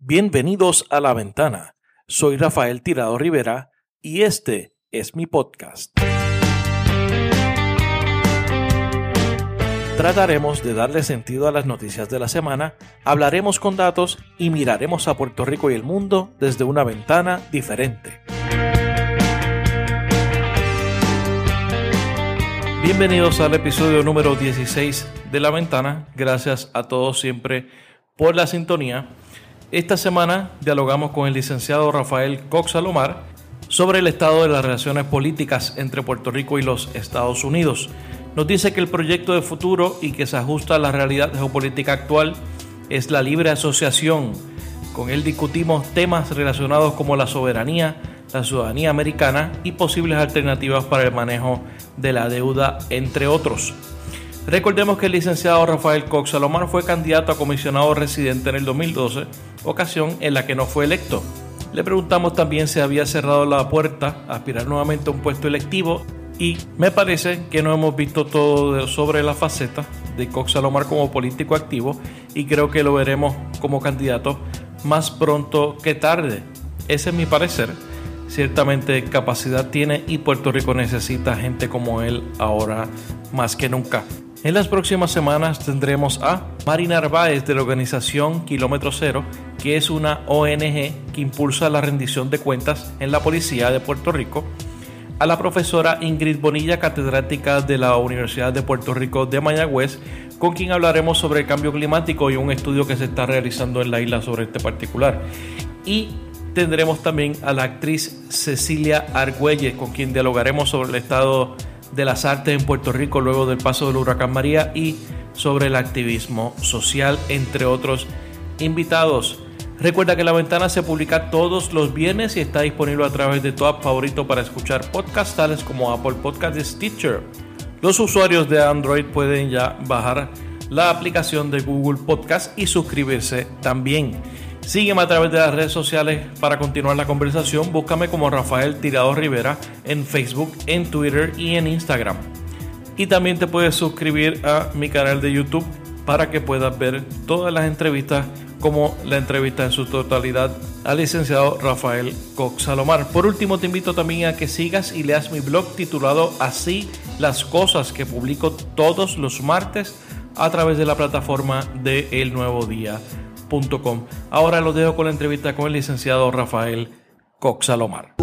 Bienvenidos a La Ventana. Soy Rafael Tirado Rivera y este es mi podcast. Trataremos de darle sentido a las noticias de la semana, hablaremos con datos y miraremos a Puerto Rico y el mundo desde una ventana diferente. Bienvenidos al episodio número 16 de La Ventana. Gracias a todos siempre por la sintonía. Esta semana dialogamos con el licenciado Rafael Cox Salomar sobre el estado de las relaciones políticas entre Puerto Rico y los Estados Unidos. Nos dice que el proyecto de futuro y que se ajusta a la realidad geopolítica actual es la libre asociación. Con él discutimos temas relacionados como la soberanía, la ciudadanía americana y posibles alternativas para el manejo de la deuda, entre otros. Recordemos que el licenciado Rafael Cox Salomar fue candidato a comisionado residente en el 2012, ocasión en la que no fue electo. Le preguntamos también si había cerrado la puerta a aspirar nuevamente a un puesto electivo y me parece que no hemos visto todo sobre la faceta de Cox Salomar como político activo y creo que lo veremos como candidato más pronto que tarde. Ese es mi parecer. Ciertamente capacidad tiene y Puerto Rico necesita gente como él ahora más que nunca. En las próximas semanas tendremos a Marina Narváez de la organización Kilómetro Cero, que es una ONG que impulsa la rendición de cuentas en la Policía de Puerto Rico, a la profesora Ingrid Bonilla, catedrática de la Universidad de Puerto Rico de Mayagüez, con quien hablaremos sobre el cambio climático y un estudio que se está realizando en la isla sobre este particular. Y tendremos también a la actriz Cecilia Argüelles, con quien dialogaremos sobre el estado de las artes en Puerto Rico luego del paso del huracán María y sobre el activismo social, entre otros invitados. Recuerda que La Ventana se publica todos los viernes y está disponible a través de tu app favorito para escuchar podcasts tales como Apple Podcast y Stitcher. Los usuarios de Android pueden ya bajar la aplicación de Google Podcast y suscribirse también. Sígueme a través de las redes sociales para continuar la conversación. Búscame como Rafael Tirado Rivera en Facebook, en Twitter y en Instagram. Y también te puedes suscribir a mi canal de YouTube para que puedas ver todas las entrevistas como la entrevista en su totalidad al licenciado Rafael Cox Salomar. Por último, te invito también a que sigas y leas mi blog titulado Así las cosas que publico todos los martes a través de la plataforma de El Nuevo Día. Ahora los dejo con la entrevista con el licenciado Rafael Cox Salomar.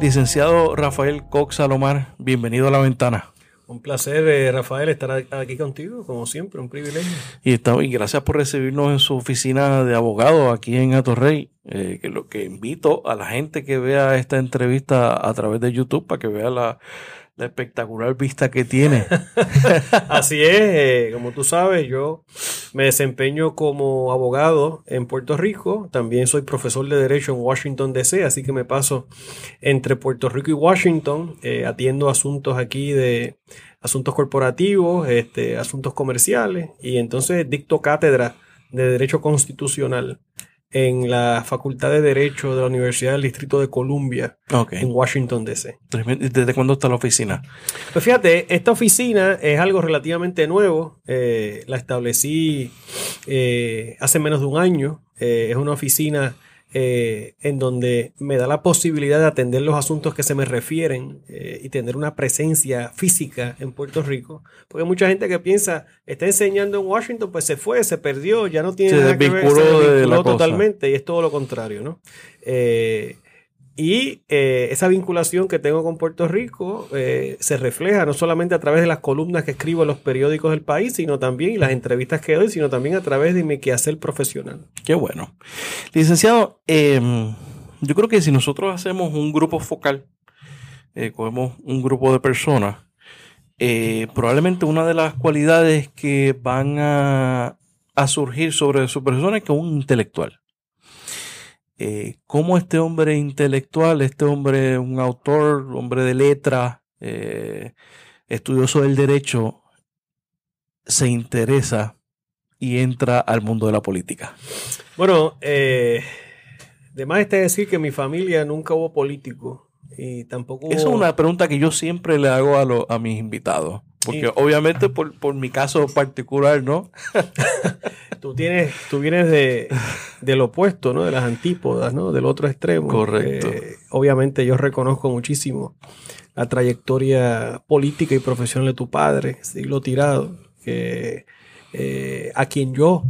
Licenciado Rafael Cox Salomar, bienvenido a la ventana. Un placer, eh, Rafael, estar aquí contigo, como siempre, un privilegio. Y, y gracias por recibirnos en su oficina de abogado aquí en Atorrey. Eh, que lo que invito a la gente que vea esta entrevista a través de YouTube para que vea la, la espectacular vista que tiene. Así es, eh, como tú sabes, yo me desempeño como abogado en Puerto Rico, también soy profesor de Derecho en Washington, D.C., así que me paso entre Puerto Rico y Washington, eh, atiendo asuntos aquí de asuntos corporativos, este, asuntos comerciales, y entonces dicto cátedra de Derecho Constitucional en la Facultad de Derecho de la Universidad del Distrito de Columbia en Washington, D.C. ¿Desde cuándo está la oficina? Pues fíjate, esta oficina es algo relativamente nuevo. Eh, la establecí eh, hace menos de un año. Eh, es una oficina eh, en donde me da la posibilidad de atender los asuntos que se me refieren eh, y tener una presencia física en Puerto Rico. Porque mucha gente que piensa, está enseñando en Washington, pues se fue, se perdió, ya no tiene nada que ver, se desvinculó totalmente y es todo lo contrario, ¿no? Eh, y eh, esa vinculación que tengo con Puerto Rico eh, se refleja no solamente a través de las columnas que escribo en los periódicos del país, sino también, y las entrevistas que doy, sino también a través de mi quehacer profesional. Qué bueno. Licenciado, em, yo creo que si nosotros hacemos un grupo focal, eh, cogemos un grupo de personas, probablemente una de las cualidades que van a, a surgir sobre su persona es que un intelectual. Eh, cómo este hombre intelectual, este hombre, un autor, hombre de letra, eh, estudioso del derecho, se interesa y entra al mundo de la política? Bueno, eh, además está decir que en mi familia nunca hubo político y tampoco Esa es una pregunta que yo siempre le hago a, a mis invitados. Porque obviamente por, por, mi caso particular, ¿no? tú tienes, tú vienes de, del opuesto, ¿no? De las antípodas, ¿no? Del otro extremo. Correcto. Eh, obviamente yo reconozco muchísimo la trayectoria política y profesional de tu padre, siglo tirado, que eh, a quien yo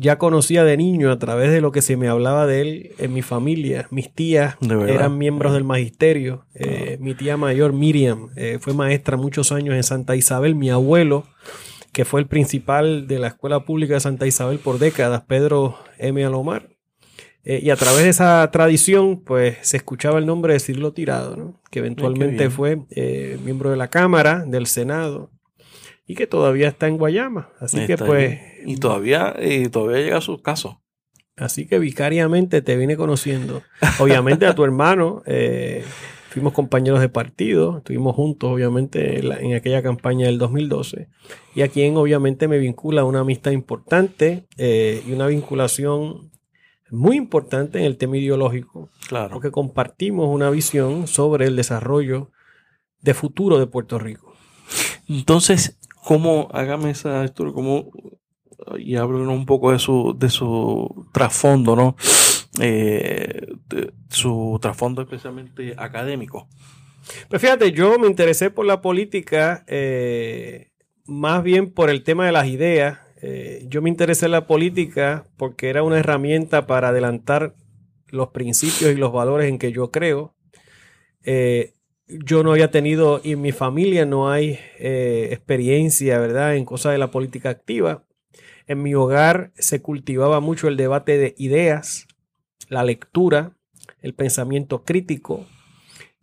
ya conocía de niño a través de lo que se me hablaba de él en mi familia. Mis tías eran miembros del magisterio. Eh, mi tía mayor, Miriam, eh, fue maestra muchos años en Santa Isabel. Mi abuelo, que fue el principal de la escuela pública de Santa Isabel por décadas, Pedro M. Alomar. Eh, y a través de esa tradición, pues se escuchaba el nombre de Cirlo Tirado, que eventualmente fue miembro de la Cámara, del Senado, y que todavía está en Guayama. Así que pues... Y todavía, y todavía llega a sus casos. Así que vicariamente te vine conociendo. Obviamente a tu hermano, eh, fuimos compañeros de partido, estuvimos juntos obviamente en, aquella campaña del 2012, y a quien obviamente me vincula una amistad importante eh, y una vinculación muy importante en el tema ideológico, claro. porque compartimos una visión sobre el desarrollo de futuro de Puerto Rico. Entonces, cómo, hágame esa historia, y háblenos un poco de su, de su trasfondo, ¿no? Eh, su trasfondo especialmente académico. Pues fíjate, yo me interesé por la política eh, más bien por el tema de las ideas. Eh, yo me interesé en la política porque era una herramienta para adelantar los principios y los valores en que yo creo yo no había tenido y en mi familia no hay eh, experiencia, ¿verdad?, en cosas de la política activa. En mi hogar se cultivaba mucho el debate de ideas, la lectura, el pensamiento crítico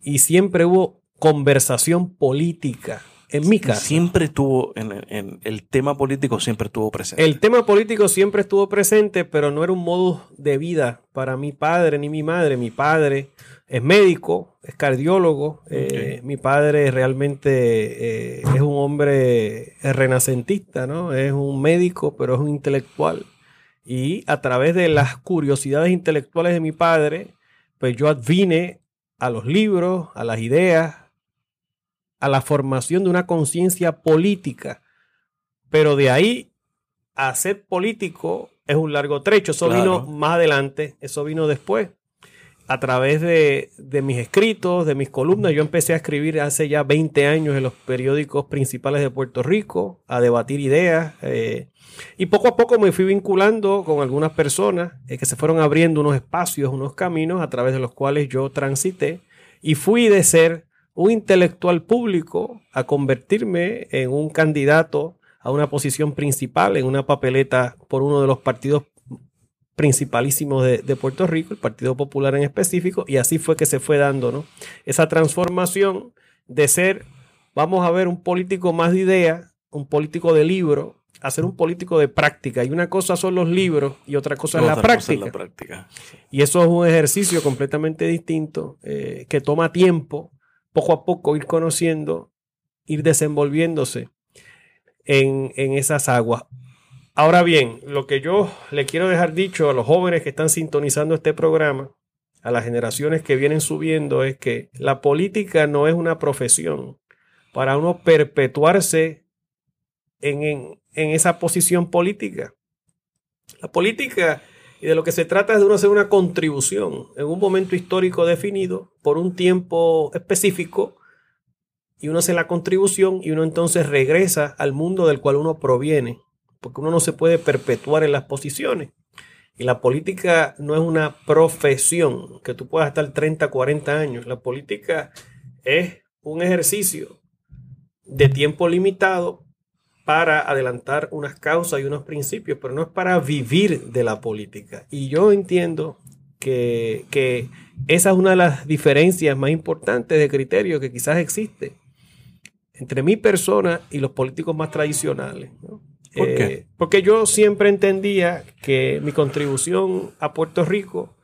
y siempre hubo conversación política. En mi casa. Siempre estuvo, en, el tema político siempre estuvo presente. El tema político siempre estuvo presente, pero no era un modo de vida para mi padre ni mi madre. Mi padre es médico, es cardiólogo. Eh, mi padre realmente eh, es un hombre renacentista, ¿no? Es un médico, pero es un intelectual. Y a través de las curiosidades intelectuales de mi padre, pues yo advine a los libros, a las ideas, a la formación de una conciencia política. Pero de ahí a ser político es un largo trecho. Eso vino más adelante, eso vino después a través de, mis escritos, de mis columnas. Yo empecé a escribir hace ya 20 años en los periódicos principales de Puerto Rico, a debatir ideas. Eh, y poco a poco me fui vinculando con algunas personas eh, que se fueron abriendo unos espacios, unos caminos a través de los cuales yo transité. Y fui de ser un intelectual público a convertirme en un candidato a una posición principal en una papeleta por uno de los partidos principalísimo de, Puerto Rico, el Partido Popular en específico, y así fue que se fue dando ¿no? esa transformación de ser, vamos a ver, un político más de idea, un político de libro, a ser un político de práctica. Y una cosa son los libros y otra cosa, es, la práctica. Y eso es un ejercicio completamente distinto eh, que toma tiempo, poco a poco ir conociendo, ir desenvolviéndose en, en esas aguas. Ahora bien, lo que yo le quiero dejar dicho a los jóvenes que están sintonizando este programa, a las generaciones que vienen subiendo, es que la política no es una profesión para uno perpetuarse en, esa posición política. La política y de lo que se trata es de uno hacer una contribución en un momento histórico definido por un tiempo específico y uno hace la contribución y uno entonces regresa al mundo del cual uno proviene porque uno no se puede perpetuar en las posiciones. Y la política no es una profesión que tú puedas estar 30, 40 años. La política es un ejercicio de tiempo limitado para adelantar unas causas y unos principios, pero no es para vivir de la política. Y yo entiendo que, que esa es una de las diferencias más importantes de criterio que quizás existe entre mi persona y los políticos más tradicionales. ¿no? Eh, porque yo siempre entendía que mi contribución a Puerto Rico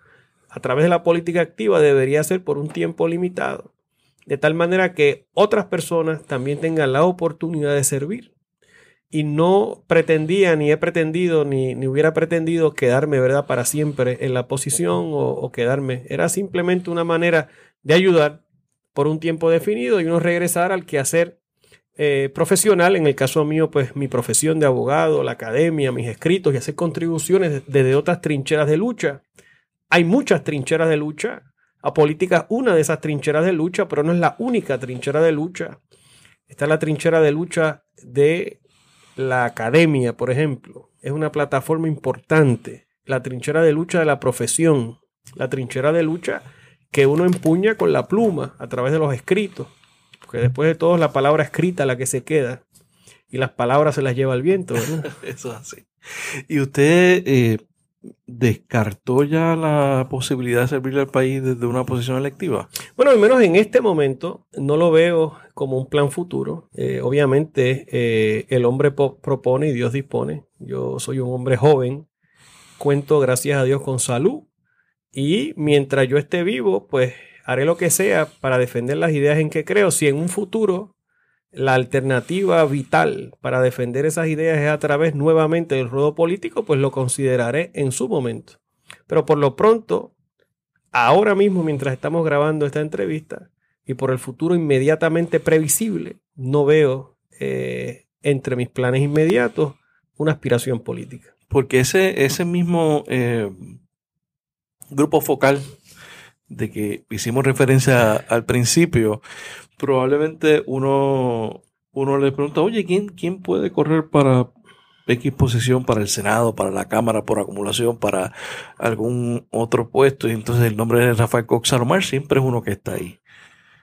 a través de la política activa debería ser por un tiempo limitado, de tal manera que otras personas también tengan la oportunidad de servir. Y no pretendía, ni he pretendido, ni, ni hubiera pretendido quedarme, ¿verdad?, para siempre en la posición o, quedarme. Era simplemente una manera de ayudar por un tiempo definido y uno regresar al quehacer eh, profesional, en el caso mío, pues mi profesión de abogado, la academia, mis escritos y hacer contribuciones desde otras trincheras de lucha. Hay muchas trincheras de lucha. A política una de esas trincheras de lucha, pero no es la única trinchera de lucha. Está la trinchera de lucha de la academia, por ejemplo. Es una plataforma importante. La trinchera de lucha de la profesión. La trinchera de lucha que uno empuña con la pluma a través de los escritos porque después de todo es la palabra escrita la que se queda y las palabras se las lleva el viento. Eso es así. ¿Y usted eh, descartó ya la posibilidad de servirle al país desde una posición electiva? Bueno, al menos en este momento no lo veo como un plan futuro. Eh, obviamente eh, el hombre propone y Dios dispone. Yo soy un hombre joven, cuento gracias a Dios con salud y mientras yo esté vivo, pues haré lo que sea para defender las ideas en que creo. Si en un futuro la alternativa vital para defender esas ideas es a través nuevamente del ruedo político, pues lo consideraré en su momento. Pero por lo pronto, ahora mismo, mientras estamos grabando esta entrevista, y por el futuro inmediatamente previsible, no veo eh, entre mis planes inmediatos una aspiración política. Porque ese, ese mismo eh, grupo focal de que hicimos referencia al principio, probablemente uno, uno le pregunta, oye, ¿quién, ¿quién puede correr para X posición, para el Senado, para la Cámara por acumulación, para algún otro puesto? Y entonces el nombre de Rafael Cox Salomar siempre es uno que está ahí,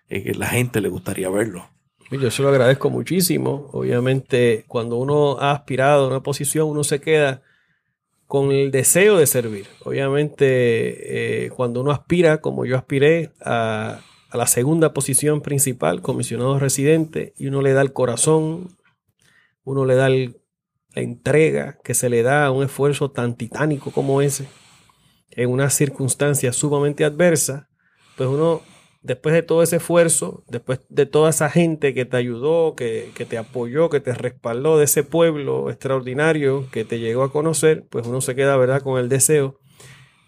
y que la gente le gustaría verlo. Yo se lo agradezco muchísimo. Obviamente, cuando uno ha aspirado a una posición, uno se queda con el deseo de servir. Obviamente, eh, cuando uno aspira, como yo aspiré, a, la segunda posición principal, comisionado residente, y uno le da el corazón, uno le da la entrega que se le da a un esfuerzo tan titánico como ese, en una circunstancia sumamente adversa, pues uno después de todo ese esfuerzo, después de toda esa gente que te ayudó, que, te apoyó, que te respaldó de ese pueblo extraordinario que te llegó a conocer, pues uno se queda, ¿verdad?, con el deseo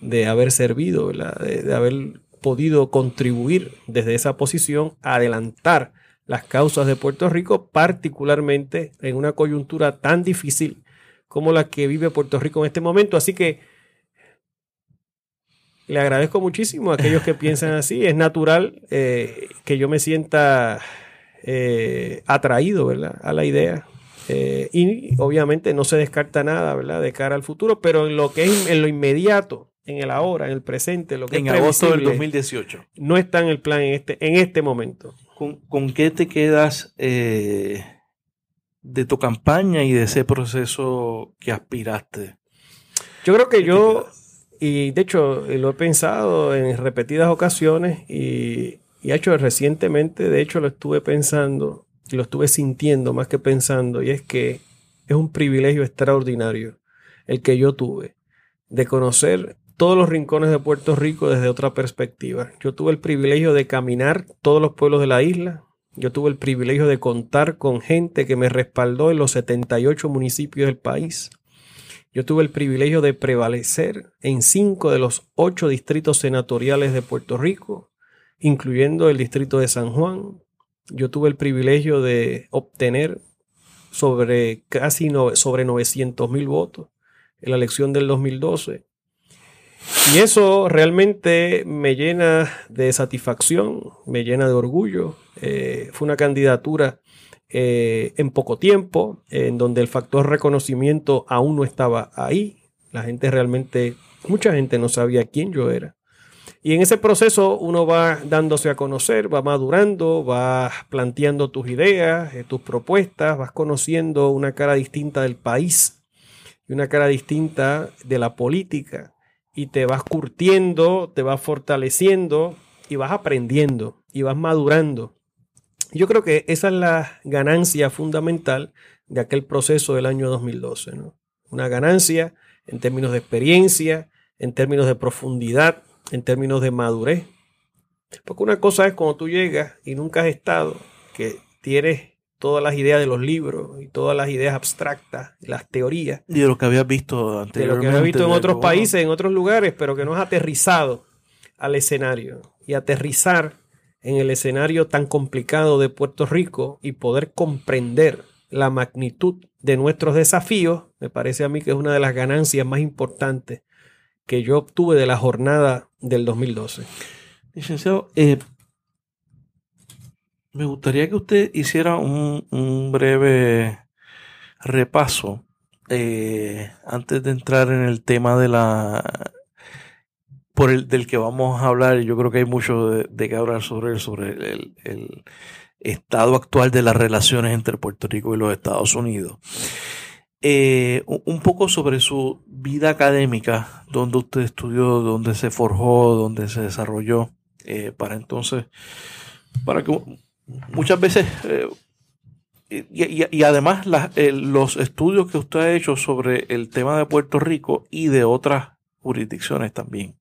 de haber servido, De, haber podido contribuir desde esa posición a adelantar las causas de Puerto Rico, particularmente en una coyuntura tan difícil como la que vive Puerto Rico en este momento. Así que le agradezco muchísimo a aquellos que piensan así. Es natural eh, que yo me sienta eh, atraído ¿verdad? a la idea. Eh, y obviamente no se descarta nada ¿verdad? de cara al futuro, pero en lo que es en lo inmediato, en el ahora, en el presente, lo que en agosto del 2018. No está en el plan en este, en este momento. ¿Con, con qué te quedas de tu campaña y de ese proceso que aspiraste? Yo creo que yo y de hecho, lo he pensado en repetidas ocasiones y, y hecho recientemente, de hecho lo estuve pensando y lo estuve sintiendo más que pensando, y es que es un privilegio extraordinario el que yo tuve de conocer todos los rincones de Puerto Rico desde otra perspectiva. Yo tuve el privilegio de caminar todos los pueblos de la isla. Yo tuve el privilegio de contar con gente que me respaldó en los 78 municipios del país. Yo tuve el privilegio de prevalecer en cinco de los ocho distritos senatoriales de Puerto Rico, incluyendo el distrito de San Juan. Yo tuve el privilegio de obtener sobre casi sobre 900 mil votos en la elección del 2012. Y eso realmente me llena de satisfacción, me llena de orgullo. Eh, fue una candidatura eh, en poco tiempo, en donde el factor reconocimiento aún no estaba ahí. La gente realmente, mucha gente no sabía quién yo era. Y en ese proceso uno va dándose a conocer, va madurando, va planteando tus ideas, eh, tus propuestas, vas conociendo una cara distinta del país y una cara distinta de la política y te vas curtiendo, te vas fortaleciendo y vas aprendiendo y vas madurando. Yo creo que esa es la ganancia fundamental de aquel proceso del año 2012. ¿no? Una ganancia en términos de experiencia, en términos de profundidad, en términos de madurez. Porque una cosa es cuando tú llegas y nunca has estado, que tienes todas las ideas de los libros y todas las ideas abstractas, las teorías. Y de lo que habías visto anteriormente. De lo que habías visto en otros países, en otros lugares, pero que no has aterrizado al escenario. Y aterrizar en el escenario tan complicado de Puerto Rico y poder comprender la magnitud de nuestros desafíos, me parece a mí que es una de las ganancias más importantes que yo obtuve de la jornada del 2012. Licenciado, eh, me gustaría que usted hiciera un, breve repaso eh, antes de entrar en el tema de la por el del que vamos a hablar. Yo creo que hay mucho de, que hablar sobre sobre el, estado actual de las relaciones entre Puerto Rico y los Estados Unidos. Eh, un poco sobre su vida académica, donde usted estudió, donde se forjó, donde se desarrolló, eh, para entonces, para que muchas veces, eh, y, además los estudios que usted ha hecho sobre el tema de Puerto Rico y de otras jurisdicciones también.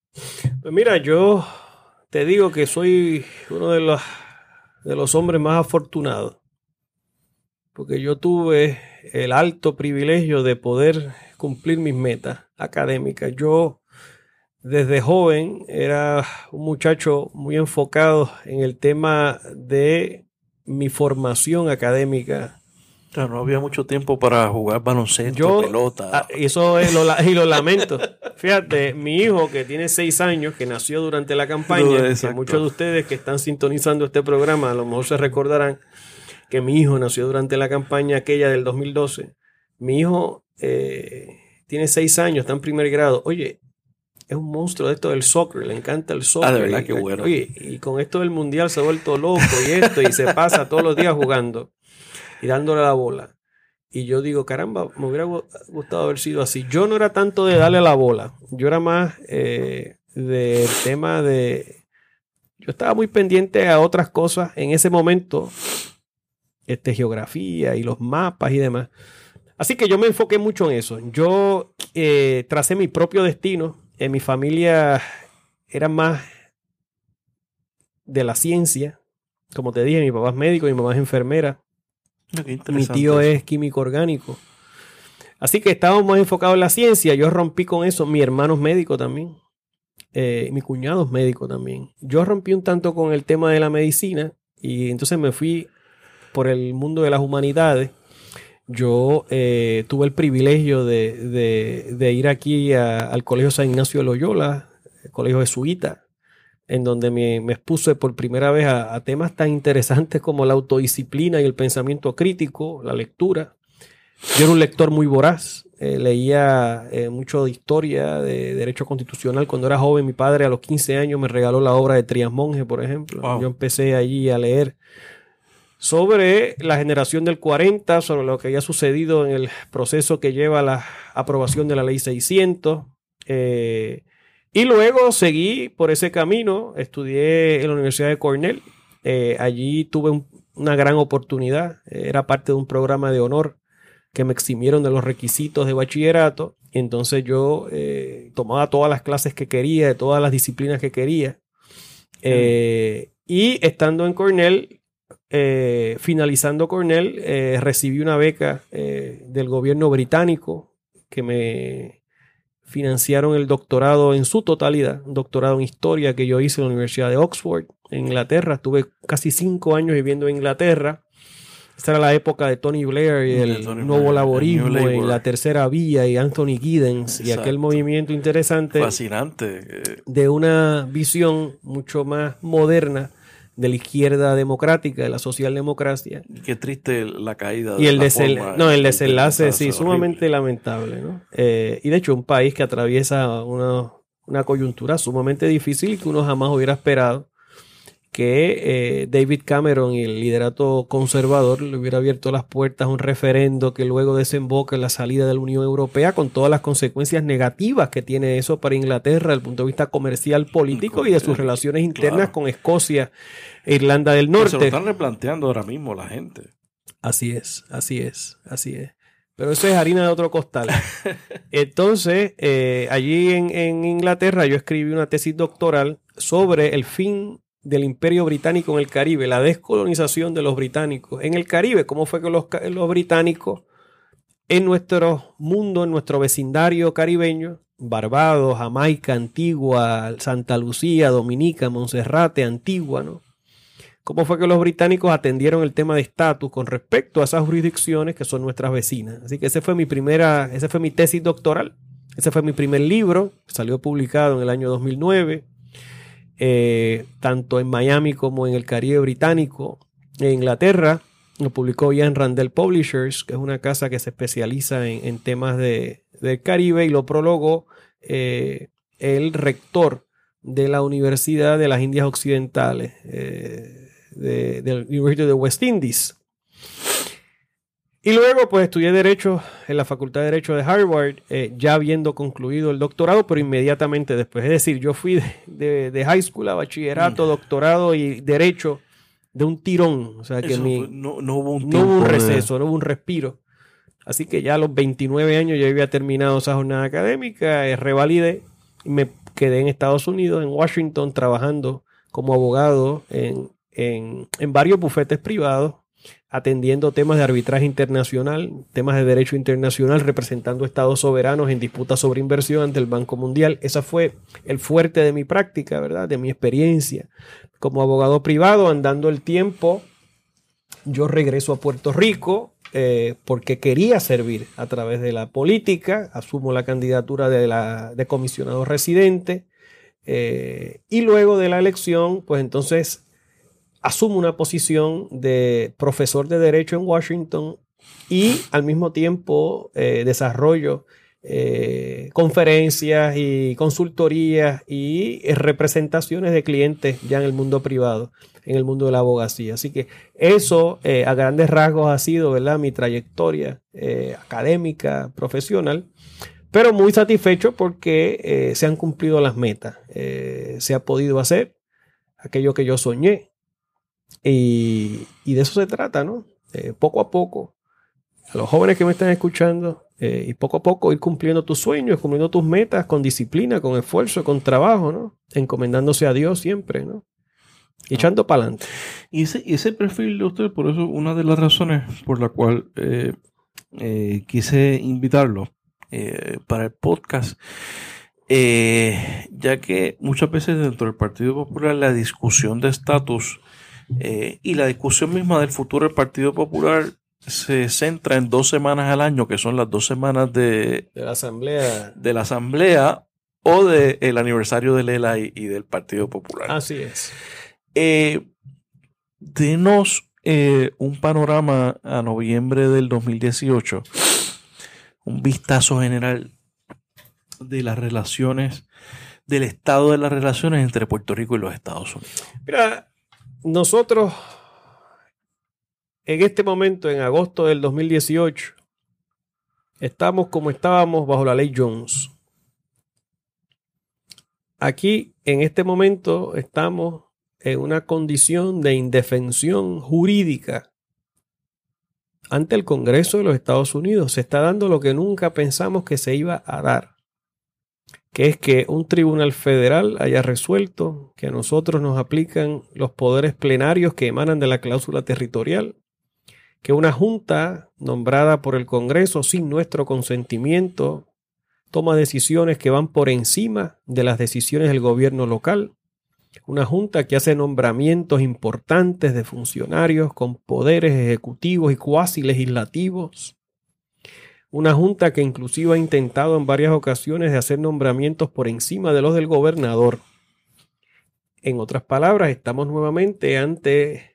Pues mira, yo te digo que soy uno de los de los hombres más afortunados, porque yo tuve el alto privilegio de poder cumplir mis metas académicas. Yo desde joven era un muchacho muy enfocado en el tema de mi formación académica no había mucho tiempo para jugar baloncesto, pelota. Ah, eso es lo, y lo lamento. Fíjate, mi hijo que tiene seis años, que nació durante la campaña, muchos de ustedes que están sintonizando este programa a lo mejor se recordarán que mi hijo nació durante la campaña aquella del 2012. Mi hijo eh, tiene seis años, está en primer grado. Oye, es un monstruo de esto del soccer, le encanta el soccer. Ah, de verdad, qué bueno. Oye, y con esto del mundial se ha vuelto loco y esto, y se pasa todos los días jugando y dándole la bola. Y yo digo, caramba, me hubiera gustado haber sido así. Yo no era tanto de darle la bola, yo era más eh, del tema de... Yo estaba muy pendiente a otras cosas en ese momento, este, geografía y los mapas y demás. Así que yo me enfoqué mucho en eso. Yo eh, tracé mi propio destino. En mi familia era más de la ciencia. Como te dije, mi papá es médico, mi mamá es enfermera. Mi tío es químico orgánico. Así que estábamos más enfocados en la ciencia. Yo rompí con eso. Mi hermano es médico también. Eh, mi cuñado es médico también. Yo rompí un tanto con el tema de la medicina y entonces me fui por el mundo de las humanidades. Yo eh, tuve el privilegio de, ir aquí al Colegio San Ignacio de Loyola, el Colegio Jesuita, en donde me, expuse por primera vez a, temas tan interesantes como la autodisciplina y el pensamiento crítico, la lectura. Yo era un lector muy voraz, eh, leía eh, mucho de historia, de derecho constitucional. Cuando era joven, mi padre a los 15 años me regaló la obra de Trias Monge, por ejemplo. Yo empecé allí a leer sobre la generación del 40, sobre lo que había sucedido en el proceso que lleva a la aprobación de la ley 600. Eh, y luego seguí por ese camino, estudié en la Universidad de Cornell. Eh, allí tuve una gran oportunidad, era parte de un programa de honor que me eximieron de los requisitos de bachillerato. Entonces yo eh, tomaba todas las clases que quería, de todas las disciplinas que quería. Eh, y estando en Cornell, finalizando Cornell, recibí una beca del gobierno británico que me financiaron el doctorado en su totalidad, un doctorado en historia que yo hice en la Universidad de Oxford, en Inglaterra. Estuve casi cinco años viviendo en Inglaterra. Esta era la época de Tony Blair y el nuevo laborismo en la tercera vía y Anthony Giddens y aquel movimiento interesante. Fascinante. De una visión mucho más moderna de la izquierda democrática, de la socialdemocracia. Qué triste la caída. Y el, no, el desenlace, sí, sumamente lamentable. ¿no? Eh, y de hecho, un país que atraviesa una, una, coyuntura sumamente difícil que uno jamás hubiera esperado que eh, David Cameron y el liderato conservador le hubiera abierto las puertas a un referendo que luego desemboca en la salida de la Unión Europea con todas las consecuencias negativas que tiene eso para Inglaterra desde el punto de vista comercial, político y de sus relaciones internas con Escocia e Irlanda del Norte. se lo están replanteando ahora mismo la gente. Así es, así es, así es. Pero eso es harina de otro costal. Entonces, eh, allí en, en Inglaterra yo escribí una tesis doctoral sobre el fin del imperio británico en el Caribe, la descolonización de los británicos en el Caribe, cómo fue que los, británicos en nuestro mundo, en nuestro vecindario caribeño, Barbados, Jamaica, Antigua, Santa Lucía, Dominica, Monserrate, Antigua, ¿no? cómo fue que los británicos atendieron el tema de estatus con respecto a esas jurisdicciones que son nuestras vecinas. Así que ese fue mi primera, ese fue mi tesis doctoral. Ese fue mi primer libro, salió publicado en el año 2009, eh, tanto en Miami como en el Caribe británico, en Inglaterra. Lo publicó Ian Randell Publishers, que es una casa que se especializa en, temas de, del Caribe, y lo prologó eh, el rector de la Universidad de las Indias Occidentales, eh, de, la University de West Indies. Y luego, pues estudié Derecho en la Facultad de Derecho de Harvard, eh, ya habiendo concluido el doctorado, pero inmediatamente después. Es decir, yo fui de, high school a bachillerato, mm. doctorado y Derecho de un tirón. O sea, que no, hubo un, no hubo un receso, no hubo un respiro. Así que ya a los 29 años ya había terminado esa jornada académica, eh, revalidé y me quedé en Estados Unidos, en Washington, trabajando como abogado en, en, en varios bufetes privados, atendiendo temas de arbitraje internacional, temas de derecho internacional, representando estados soberanos en disputas sobre inversión ante el Banco Mundial. Esa fue el fuerte de mi práctica, ¿verdad? De mi experiencia como abogado privado, andando el tiempo. Yo regreso a Puerto Rico eh, porque quería servir a través de la política, asumo la candidatura de, la, de comisionado residente eh, y luego de la elección, pues entonces asumo una posición de profesor de derecho en Washington y al mismo tiempo eh, desarrollo conferencias y consultorías y representaciones de clientes ya en el mundo privado en el mundo de la abogacía. Así que eso eh, a grandes rasgos ha sido ¿verdad? mi trayectoria eh, académica, profesional, pero muy satisfecho porque eh, se han cumplido las metas, se ha podido hacer aquello que yo soñé y, de eso se trata, ¿no? poco a poco, a los jóvenes que me están escuchando, y poco a poco ir cumpliendo tus sueños, cumpliendo tus metas con disciplina, con esfuerzo, con trabajo, ¿no? Encomendándose a Dios siempre, ¿no? echando para adelante. Y ese, perfil de usted, por eso, una de las razones por la cual eh, eh, quise invitarlo eh, para el podcast, ya que muchas veces dentro del Partido Popular la discusión de estatus y la discusión misma del futuro del Partido Popular se centra en dos semanas al año, que son las dos semanas de, de la asamblea. De la asamblea o del aniversario de Lela y, y, del Partido Popular. Así es. Eh, denos eh, un panorama a noviembre del 2018, un vistazo general de las relaciones, del estado de las relaciones entre Puerto Rico y los Estados Unidos. Mira, nosotros en este momento, en agosto del 2018, estamos como estábamos bajo la ley Jones. Aquí, en este momento, estamos en una condición de indefensión jurídica ante el Congreso de los Estados Unidos. Se está dando lo que nunca pensamos que se iba a dar, que es que un tribunal federal haya resuelto que a nosotros nos aplican los poderes plenarios que emanan de la cláusula territorial, que una junta nombrada por el Congreso sin nuestro consentimiento toma decisiones que van por encima de las decisiones del gobierno local, una junta que hace nombramientos importantes de funcionarios con poderes ejecutivos y cuasi legislativos. Una junta que inclusive ha intentado en varias ocasiones de hacer nombramientos por encima de los del gobernador. En otras palabras, estamos nuevamente ante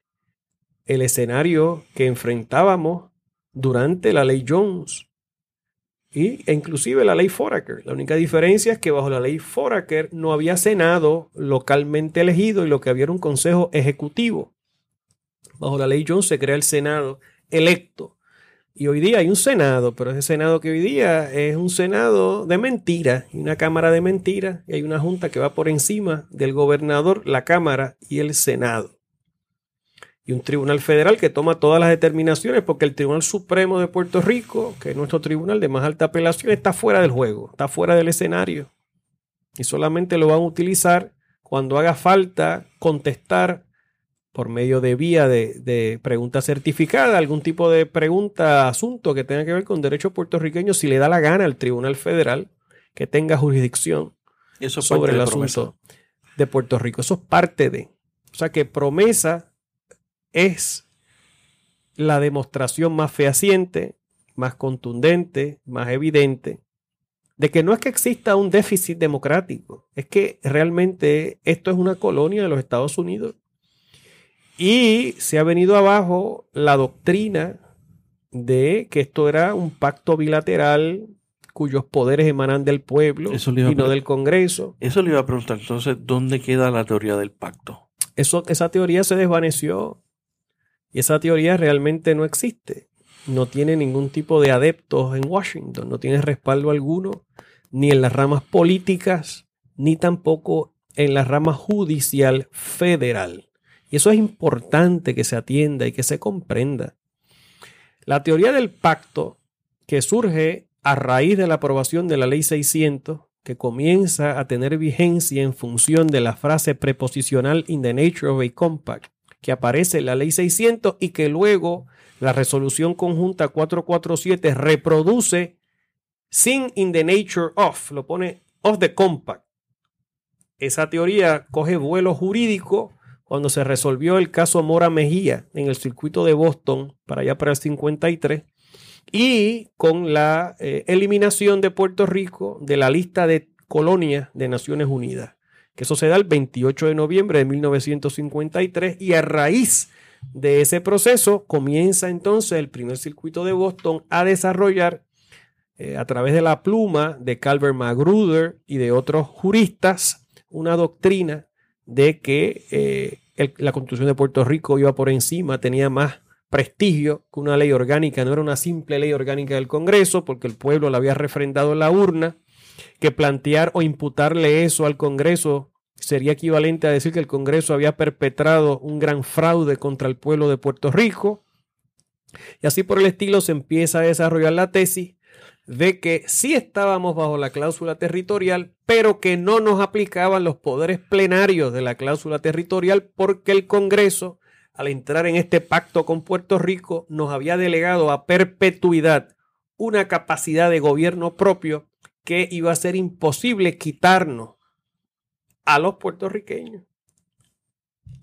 el escenario que enfrentábamos durante la ley Jones, y, e inclusive la ley Foraker. La única diferencia es que bajo la ley Foraker no había Senado localmente elegido y lo que había era un Consejo Ejecutivo. Bajo la ley Jones se crea el Senado electo. Y hoy día hay un Senado, pero ese Senado que hoy día es un Senado de mentiras y una Cámara de mentiras. Y hay una Junta que va por encima del gobernador, la Cámara y el Senado y un tribunal federal que toma todas las determinaciones porque el Tribunal Supremo de Puerto Rico, que es nuestro tribunal de más alta apelación, está fuera del juego, está fuera del escenario. Y solamente lo van a utilizar cuando haga falta contestar por medio de vía de, pregunta certificada, algún tipo de pregunta, asunto que tenga que ver con derecho puertorriqueño, si le da la gana al Tribunal Federal que tenga jurisdicción sobre el asunto de Puerto Rico. Eso es parte de. O sea que promesa es la demostración más fehaciente, más contundente, más evidente, de que no es que exista un déficit democrático, es que realmente esto es una colonia de los Estados Unidos. Y se ha venido abajo la doctrina de que esto era un pacto bilateral cuyos poderes emanan del pueblo y no del Congreso. Eso le iba a preguntar, entonces, ¿dónde queda la teoría del pacto? Eso, esa teoría se desvaneció y esa teoría realmente no existe. No tiene ningún tipo de adeptos en Washington, no tiene respaldo alguno, ni en las ramas políticas, ni tampoco en la rama judicial federal. Y eso es importante que se atienda y que se comprenda. La teoría del pacto que surge a raíz de la aprobación de la Ley 600, que comienza a tener vigencia en función de la frase preposicional in the nature of a compact, que aparece en la Ley 600 y que luego la resolución conjunta 447 reproduce sin in the nature of, lo pone of the compact. Esa teoría coge vuelo jurídico cuando se resolvió el caso Mora Mejía en el circuito de Boston para allá para el 53 y con la eh, eliminación de Puerto Rico de la lista de colonias de Naciones Unidas, que eso se da el 28 de noviembre de 1953 y a raíz de ese proceso comienza entonces el primer circuito de Boston a desarrollar eh, a través de la pluma de Calvert Magruder y de otros juristas una doctrina de que eh, la constitución de Puerto Rico iba por encima, tenía más prestigio que una ley orgánica, no era una simple ley orgánica del Congreso, porque el pueblo la había refrendado en la urna, que plantear o imputarle eso al Congreso sería equivalente a decir que el Congreso había perpetrado un gran fraude contra el pueblo de Puerto Rico. Y así por el estilo se empieza a desarrollar la tesis de que sí estábamos bajo la cláusula territorial, pero que no nos aplicaban los poderes plenarios de la cláusula territorial porque el Congreso al entrar en este pacto con Puerto Rico, nos había delegado a perpetuidad una capacidad de gobierno propio que iba a ser imposible quitarnos a los puertorriqueños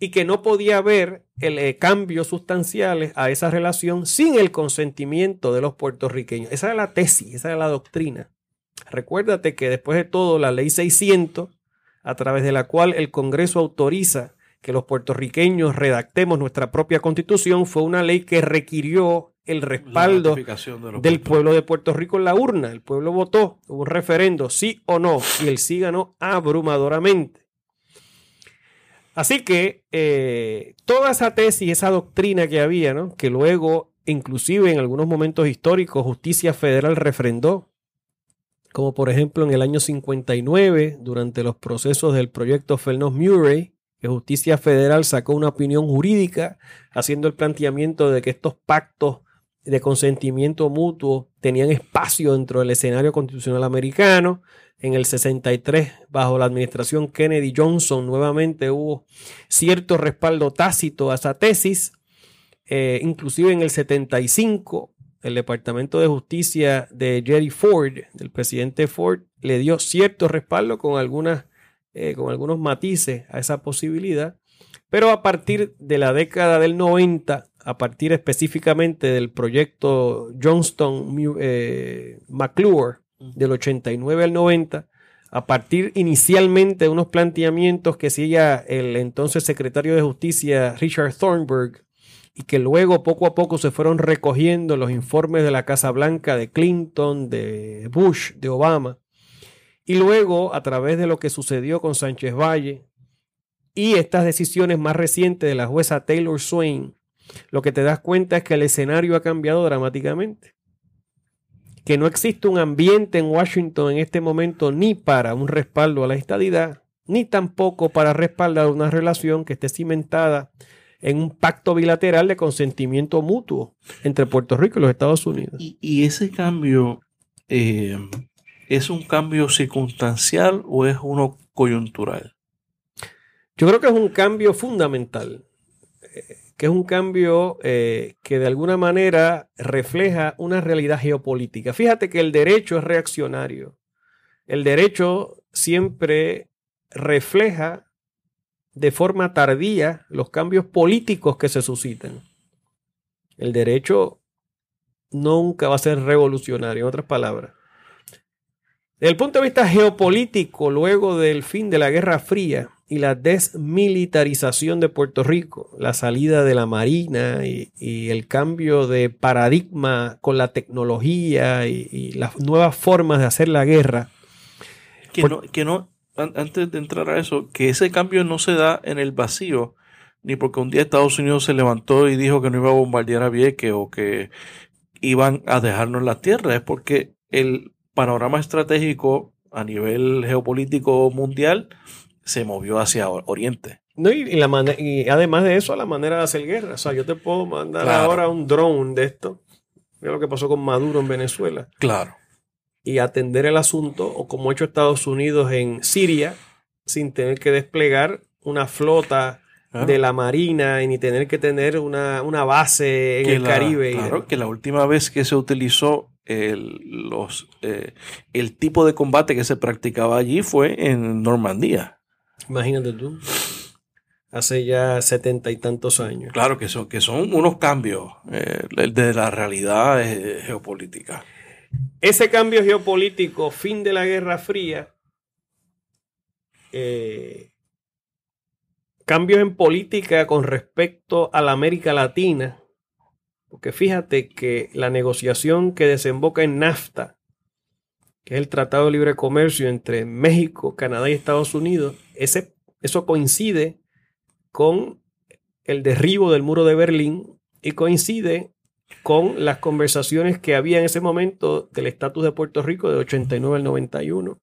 y que no podía haber el, eh, cambios sustanciales a esa relación sin el consentimiento de los puertorriqueños. Esa era la tesis, esa era la doctrina. Recuérdate que después de todo la ley 600, a través de la cual el Congreso autoriza que los puertorriqueños redactemos nuestra propia constitución fue una ley que requirió el respaldo del pueblo de Puerto Rico en la urna. El pueblo votó, hubo un referendo, sí o no, y el sí ganó abrumadoramente. Así que eh, toda esa tesis, esa doctrina que había, ¿no? que luego, inclusive en algunos momentos históricos, justicia federal refrendó, como por ejemplo en el año 59, durante los procesos del proyecto Felnos Murray, Justicia Federal sacó una opinión jurídica haciendo el planteamiento de que estos pactos de consentimiento mutuo tenían espacio dentro del escenario constitucional americano. En el 63, bajo la administración Kennedy Johnson, nuevamente hubo cierto respaldo tácito a esa tesis. Eh, inclusive en el 75, el Departamento de Justicia de Jerry Ford, del presidente Ford, le dio cierto respaldo con algunas eh, con algunos matices a esa posibilidad, pero a partir de la década del 90, a partir específicamente del proyecto Johnston eh, McClure del 89 al 90, a partir inicialmente de unos planteamientos que hacía el entonces secretario de Justicia Richard Thornburg y que luego poco a poco se fueron recogiendo los informes de la Casa Blanca de Clinton, de Bush, de Obama, y luego, a través de lo que sucedió con Sánchez Valle y estas decisiones más recientes de la jueza Taylor Swain, lo que te das cuenta es que el escenario ha cambiado dramáticamente. Que no existe un ambiente en Washington en este momento ni para un respaldo a la estadidad, ni tampoco para respaldar una relación que esté cimentada en un pacto bilateral de consentimiento mutuo entre Puerto Rico y los Estados Unidos. Y, ese cambio eh, ¿Es un cambio circunstancial o es uno coyuntural? Yo creo que es un cambio fundamental, es un cambio eh, que de alguna manera refleja una realidad geopolítica. Fíjate que el derecho es reaccionario. El derecho siempre refleja de forma tardía los cambios políticos que se suscitan. El derecho nunca va a ser revolucionario, en otras palabras. Desde el punto de vista geopolítico, luego del fin de la Guerra Fría y la desmilitarización de Puerto Rico, la salida de la Marina y, el cambio de paradigma con la tecnología y, las nuevas formas de hacer la guerra. Que, no, que no, antes de entrar a eso, que ese cambio no se da en el vacío, ni porque un día Estados Unidos se levantó y dijo que no iba a bombardear a Vieques o que iban a dejarnos la tierra, es porque el panorama estratégico a nivel geopolítico mundial se movió hacia Oriente. No, y, la y además de eso, la manera de hacer guerra. O sea, yo te puedo mandar ahora un drone de esto. Mira lo que pasó con Maduro en Venezuela. Claro. Y atender el asunto, o como ha hecho Estados Unidos en Siria, sin tener que desplegar una flota de la Marina y ni tener que tener una, base en el Caribe. Claro, que la última vez que se utilizó el, los, eh, el tipo de combate que se practicaba allí fue en Normandía. Imagínate tú. Hace ya setenta y tantos años. Claro que son, que son unos cambios eh, de la realidad eh, geopolítica. Ese cambio geopolítico, fin de la Guerra Fría, eh, cambios en política con respecto a la América Latina, porque fíjate que la negociación que desemboca en NAFTA, que es el Tratado de Libre Comercio entre México, Canadá y Estados Unidos, ese, eso coincide con el derribo del muro de Berlín y coincide con las conversaciones que había en ese momento del estatus de Puerto Rico de 89 al 91.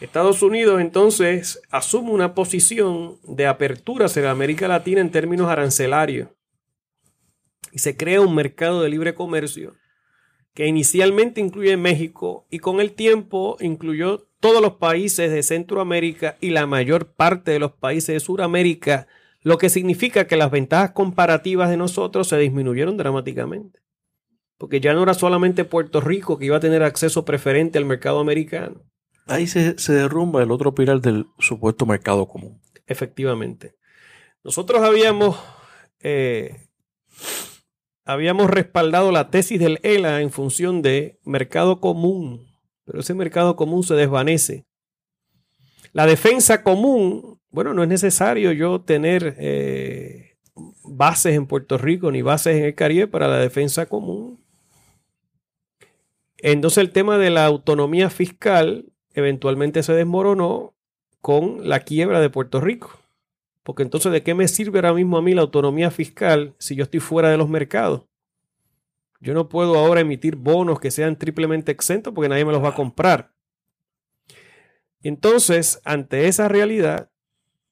Estados Unidos entonces asume una posición de apertura hacia América Latina en términos arancelarios y se crea un mercado de libre comercio que inicialmente incluye México y con el tiempo incluyó todos los países de Centroamérica y la mayor parte de los países de Sudamérica, lo que significa que las ventajas comparativas de nosotros se disminuyeron dramáticamente. Porque ya no era solamente Puerto Rico que iba a tener acceso preferente al mercado americano. Ahí se, derrumba el otro pilar del supuesto mercado común. Efectivamente. Nosotros habíamos, eh, habíamos respaldado la tesis del ELA en función de mercado común pero ese mercado común se desvanece. La defensa común, bueno, no es necesario yo tener eh, bases en Puerto Rico ni bases en el Caribe para la defensa común. Entonces el tema de la autonomía fiscal eventualmente se desmoronó con la quiebra de Puerto Rico. Porque entonces, ¿de qué me sirve ahora mismo a mí la autonomía fiscal si yo estoy fuera de los mercados? Yo no puedo ahora emitir bonos que sean triplemente exentos porque nadie me los va a comprar. Entonces, ante esa realidad,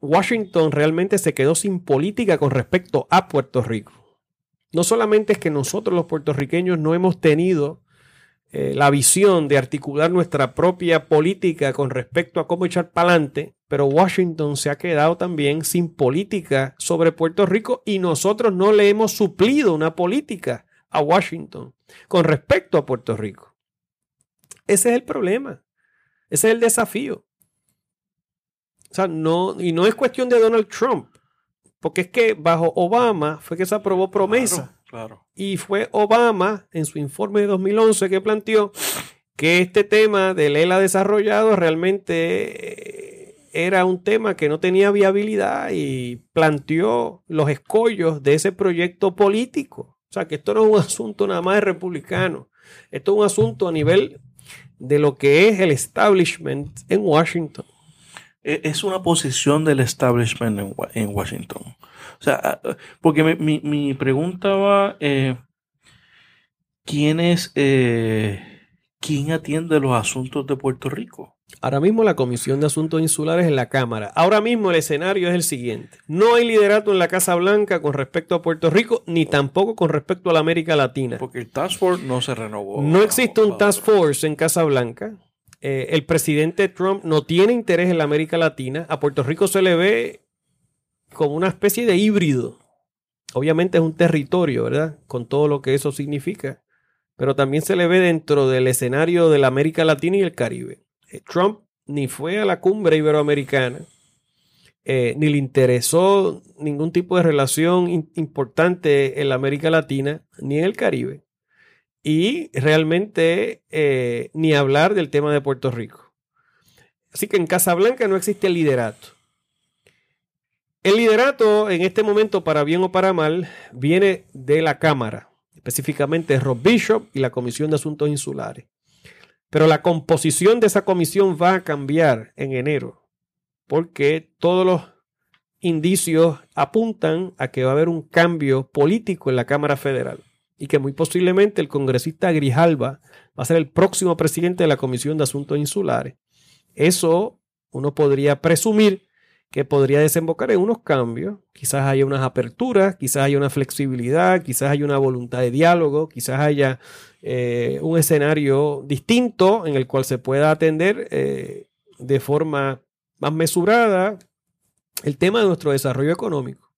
Washington realmente se quedó sin política con respecto a Puerto Rico. No solamente es que nosotros los puertorriqueños no hemos tenido eh, la visión de articular nuestra propia política con respecto a cómo echar para adelante, pero Washington se ha quedado también sin política sobre Puerto Rico y nosotros no le hemos suplido una política a Washington con respecto a Puerto Rico. Ese es el problema. Ese es el desafío. O sea, no, y no es cuestión de Donald Trump, porque es que bajo Obama fue que se aprobó promesa. Claro, Y fue Obama en su informe de 2011 que planteó que este tema del ELA desarrollado realmente eh, era un tema que no tenía viabilidad y planteó los escollos de ese proyecto político. O sea, que esto no es un asunto nada más de republicano. Esto es un asunto a nivel de lo que es el establishment en Washington. E, es una posición del establishment en, Washington. O sea, porque mi, pregunta va, eh, ¿quién es, eh, quién atiende los asuntos de Puerto Rico? Ahora mismo la Comisión de Asuntos Insulares en la Cámara. Ahora mismo el escenario es el siguiente. No hay liderato en la Casa Blanca con respecto a Puerto Rico, ni tampoco con respecto a la América Latina. Porque el Task Force no se renovó. No existe un Task Force en Casa Blanca. Eh, el presidente Trump no tiene interés en la América Latina. A Puerto Rico se le ve como una especie de híbrido. Obviamente es un territorio, ¿verdad? Con todo lo que eso significa. Pero también se le ve dentro del escenario de la América Latina y el Caribe. Trump ni fue a la cumbre iberoamericana, eh, ni le interesó ningún tipo de relación importante en la América Latina ni en el Caribe. Y realmente eh, ni hablar del tema de Puerto Rico. Así que en Casablanca no existe liderato. El liderato en este momento, para bien o para mal, viene de la Cámara, específicamente Rob Bishop y la Comisión de Asuntos Insulares. Pero la composición de esa comisión va a cambiar en enero porque todos los indicios apuntan a que va a haber un cambio político en la Cámara Federal y que muy posiblemente el congresista Grijalva va a ser el próximo presidente de la Comisión de Asuntos Insulares. Eso uno podría presumir que podría desembocar en unos cambios. Quizás haya unas aperturas, quizás haya una flexibilidad, quizás haya una voluntad de diálogo, quizás haya eh, un escenario distinto en el cual se pueda atender eh, de forma más mesurada el tema de nuestro desarrollo económico.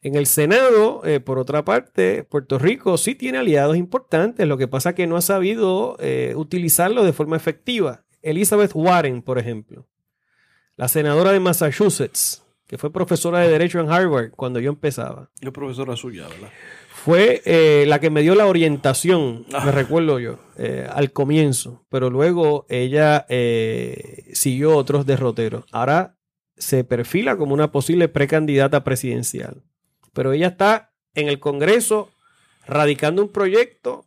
En el Senado, eh, por otra parte, Puerto Rico sí tiene aliados importantes, lo que pasa es que no ha sabido utilizarlo de forma efectiva. Elizabeth Warren, por ejemplo, la senadora de Massachusetts, que fue profesora de Derecho en Harvard cuando yo empezaba. Es profesora suya, ¿verdad? Fue eh, la que me dio la orientación, me ah. recuerdo yo, eh, al comienzo, pero luego ella eh, siguió otros derroteros. Ahora se perfila como una posible precandidata presidencial, pero ella está en el Congreso radicando un proyecto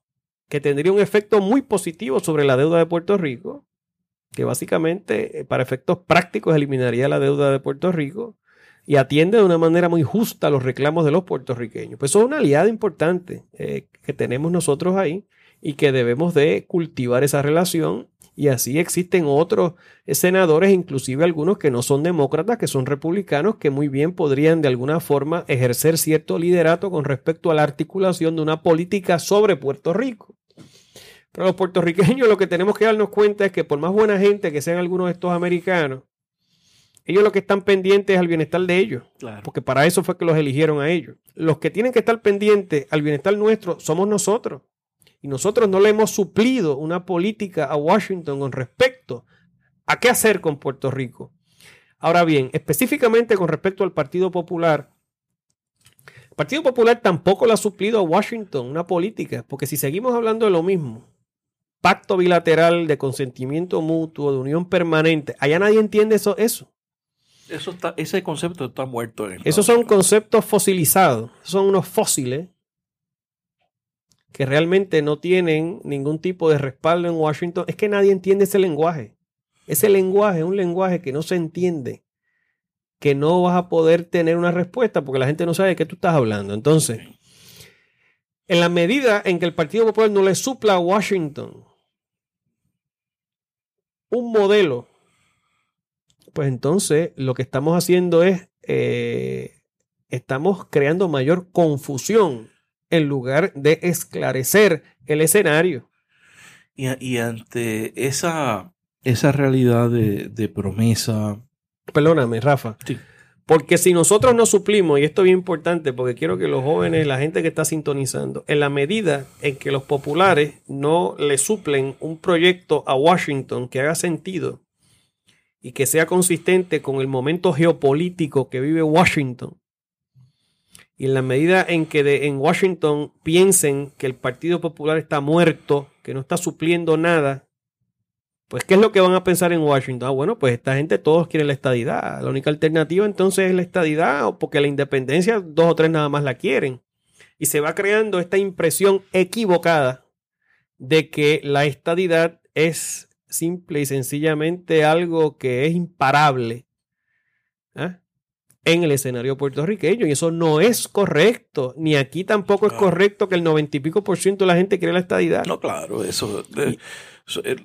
que tendría un efecto muy positivo sobre la deuda de Puerto Rico, que básicamente para efectos prácticos eliminaría la deuda de Puerto Rico y atiende de una manera muy justa los reclamos de los puertorriqueños. Pues eso es una aliada importante eh, que tenemos nosotros ahí y que debemos de cultivar esa relación. Y así existen otros senadores, inclusive algunos que no son demócratas, que son republicanos, que muy bien podrían de alguna forma ejercer cierto liderato con respecto a la articulación de una política sobre Puerto Rico. Pero los puertorriqueños lo que tenemos que darnos cuenta es que por más buena gente que sean algunos de estos americanos, ellos lo que están pendientes es al bienestar de ellos, porque para eso fue que los eligieron a ellos. Los que tienen que estar pendientes al bienestar nuestro somos nosotros. Y nosotros no le hemos suplido una política a Washington con respecto a qué hacer con Puerto Rico. Ahora bien, específicamente con respecto al Partido Popular, el Partido Popular tampoco le ha suplido a Washington una política, porque si seguimos hablando de lo mismo, pacto bilateral de consentimiento mutuo, de unión permanente, allá nadie entiende eso. eso. Eso está, ese concepto está muerto. Esos son conceptos fosilizados. Son unos fósiles que realmente no tienen ningún tipo de respaldo en Washington. Es que nadie entiende ese lenguaje. Ese lenguaje es un lenguaje que no se entiende, que no vas a poder tener una respuesta porque la gente no sabe de qué tú estás hablando. Entonces, en la medida en que el Partido Popular no le supla a Washington un modelo pues entonces lo que estamos haciendo es, eh, estamos creando mayor confusión en lugar de esclarecer el escenario. Y, ante esa, esa realidad de, promesa. Perdóname, Rafa. Sí. Porque si nosotros no suplimos, y esto es bien importante, porque quiero que los jóvenes, la gente que está sintonizando, en la medida en que los populares no le suplen un proyecto a Washington que haga sentido, y que sea consistente con el momento geopolítico que vive Washington. Y en la medida en que en Washington piensen que el Partido Popular está muerto, que no está supliendo nada, pues ¿qué es lo que van a pensar en Washington? Ah, bueno, pues esta gente todos quieren la estadidad. La única alternativa entonces es la estadidad, porque la independencia dos o tres nada más la quieren. Y se va creando esta impresión equivocada de que la estadidad es simple y sencillamente algo que es imparable ¿ah? en el escenario puertorriqueño. Y eso no es correcto. Ni aquí tampoco es correcto que el noventa y pico por ciento de la gente cree la estadidad. No, claro, eso. Eh,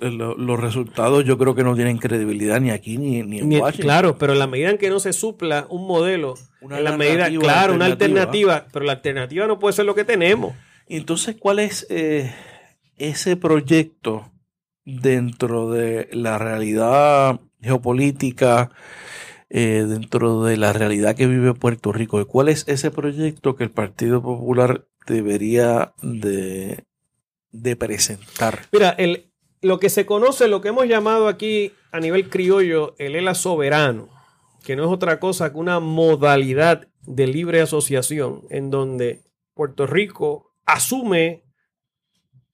los resultados yo creo que no tienen credibilidad ni aquí ni, en Washington. Claro, pero en la medida en que no se supla un modelo, una en la medida, claro, una alternativa, pero la alternativa no puede ser lo que tenemos. entonces, ¿cuál es eh, ese proyecto dentro de la realidad geopolítica, eh, dentro de la realidad que vive Puerto Rico. ¿Cuál es ese proyecto que el Partido Popular debería de, presentar? Mira, el, lo que se conoce, lo que hemos llamado aquí a nivel criollo, el ELA soberano, que no es otra cosa que una modalidad de libre asociación en donde Puerto Rico asume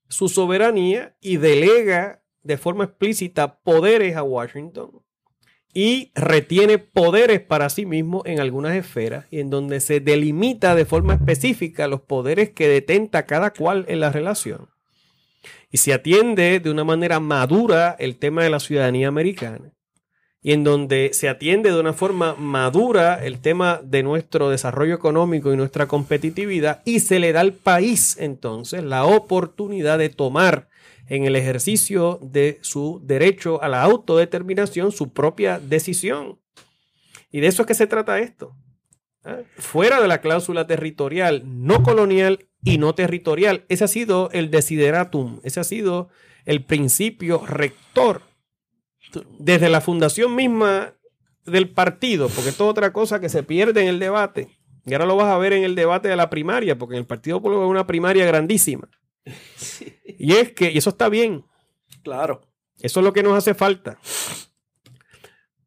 su soberanía y delega de forma explícita poderes a Washington y retiene poderes para sí mismo en algunas esferas y en donde se delimita de forma específica los poderes que detenta cada cual en la relación. Y se atiende de una manera madura el tema de la ciudadanía americana y en donde se atiende de una forma madura el tema de nuestro desarrollo económico y nuestra competitividad y se le da al país entonces la oportunidad de tomar en el ejercicio de su derecho a la autodeterminación su propia decisión. Y de eso es que se trata esto. ¿ah? Fuera de la cláusula territorial, no colonial y no territorial. Ese ha sido el desideratum, ese ha sido el principio rector desde la fundación misma del partido, porque esto es otra cosa que se pierde en el debate. Y ahora lo vas a ver en el debate de la primaria, porque en el Partido Popular es una primaria grandísima. Y es que, y eso está bien. Claro. Eso es lo que nos hace falta.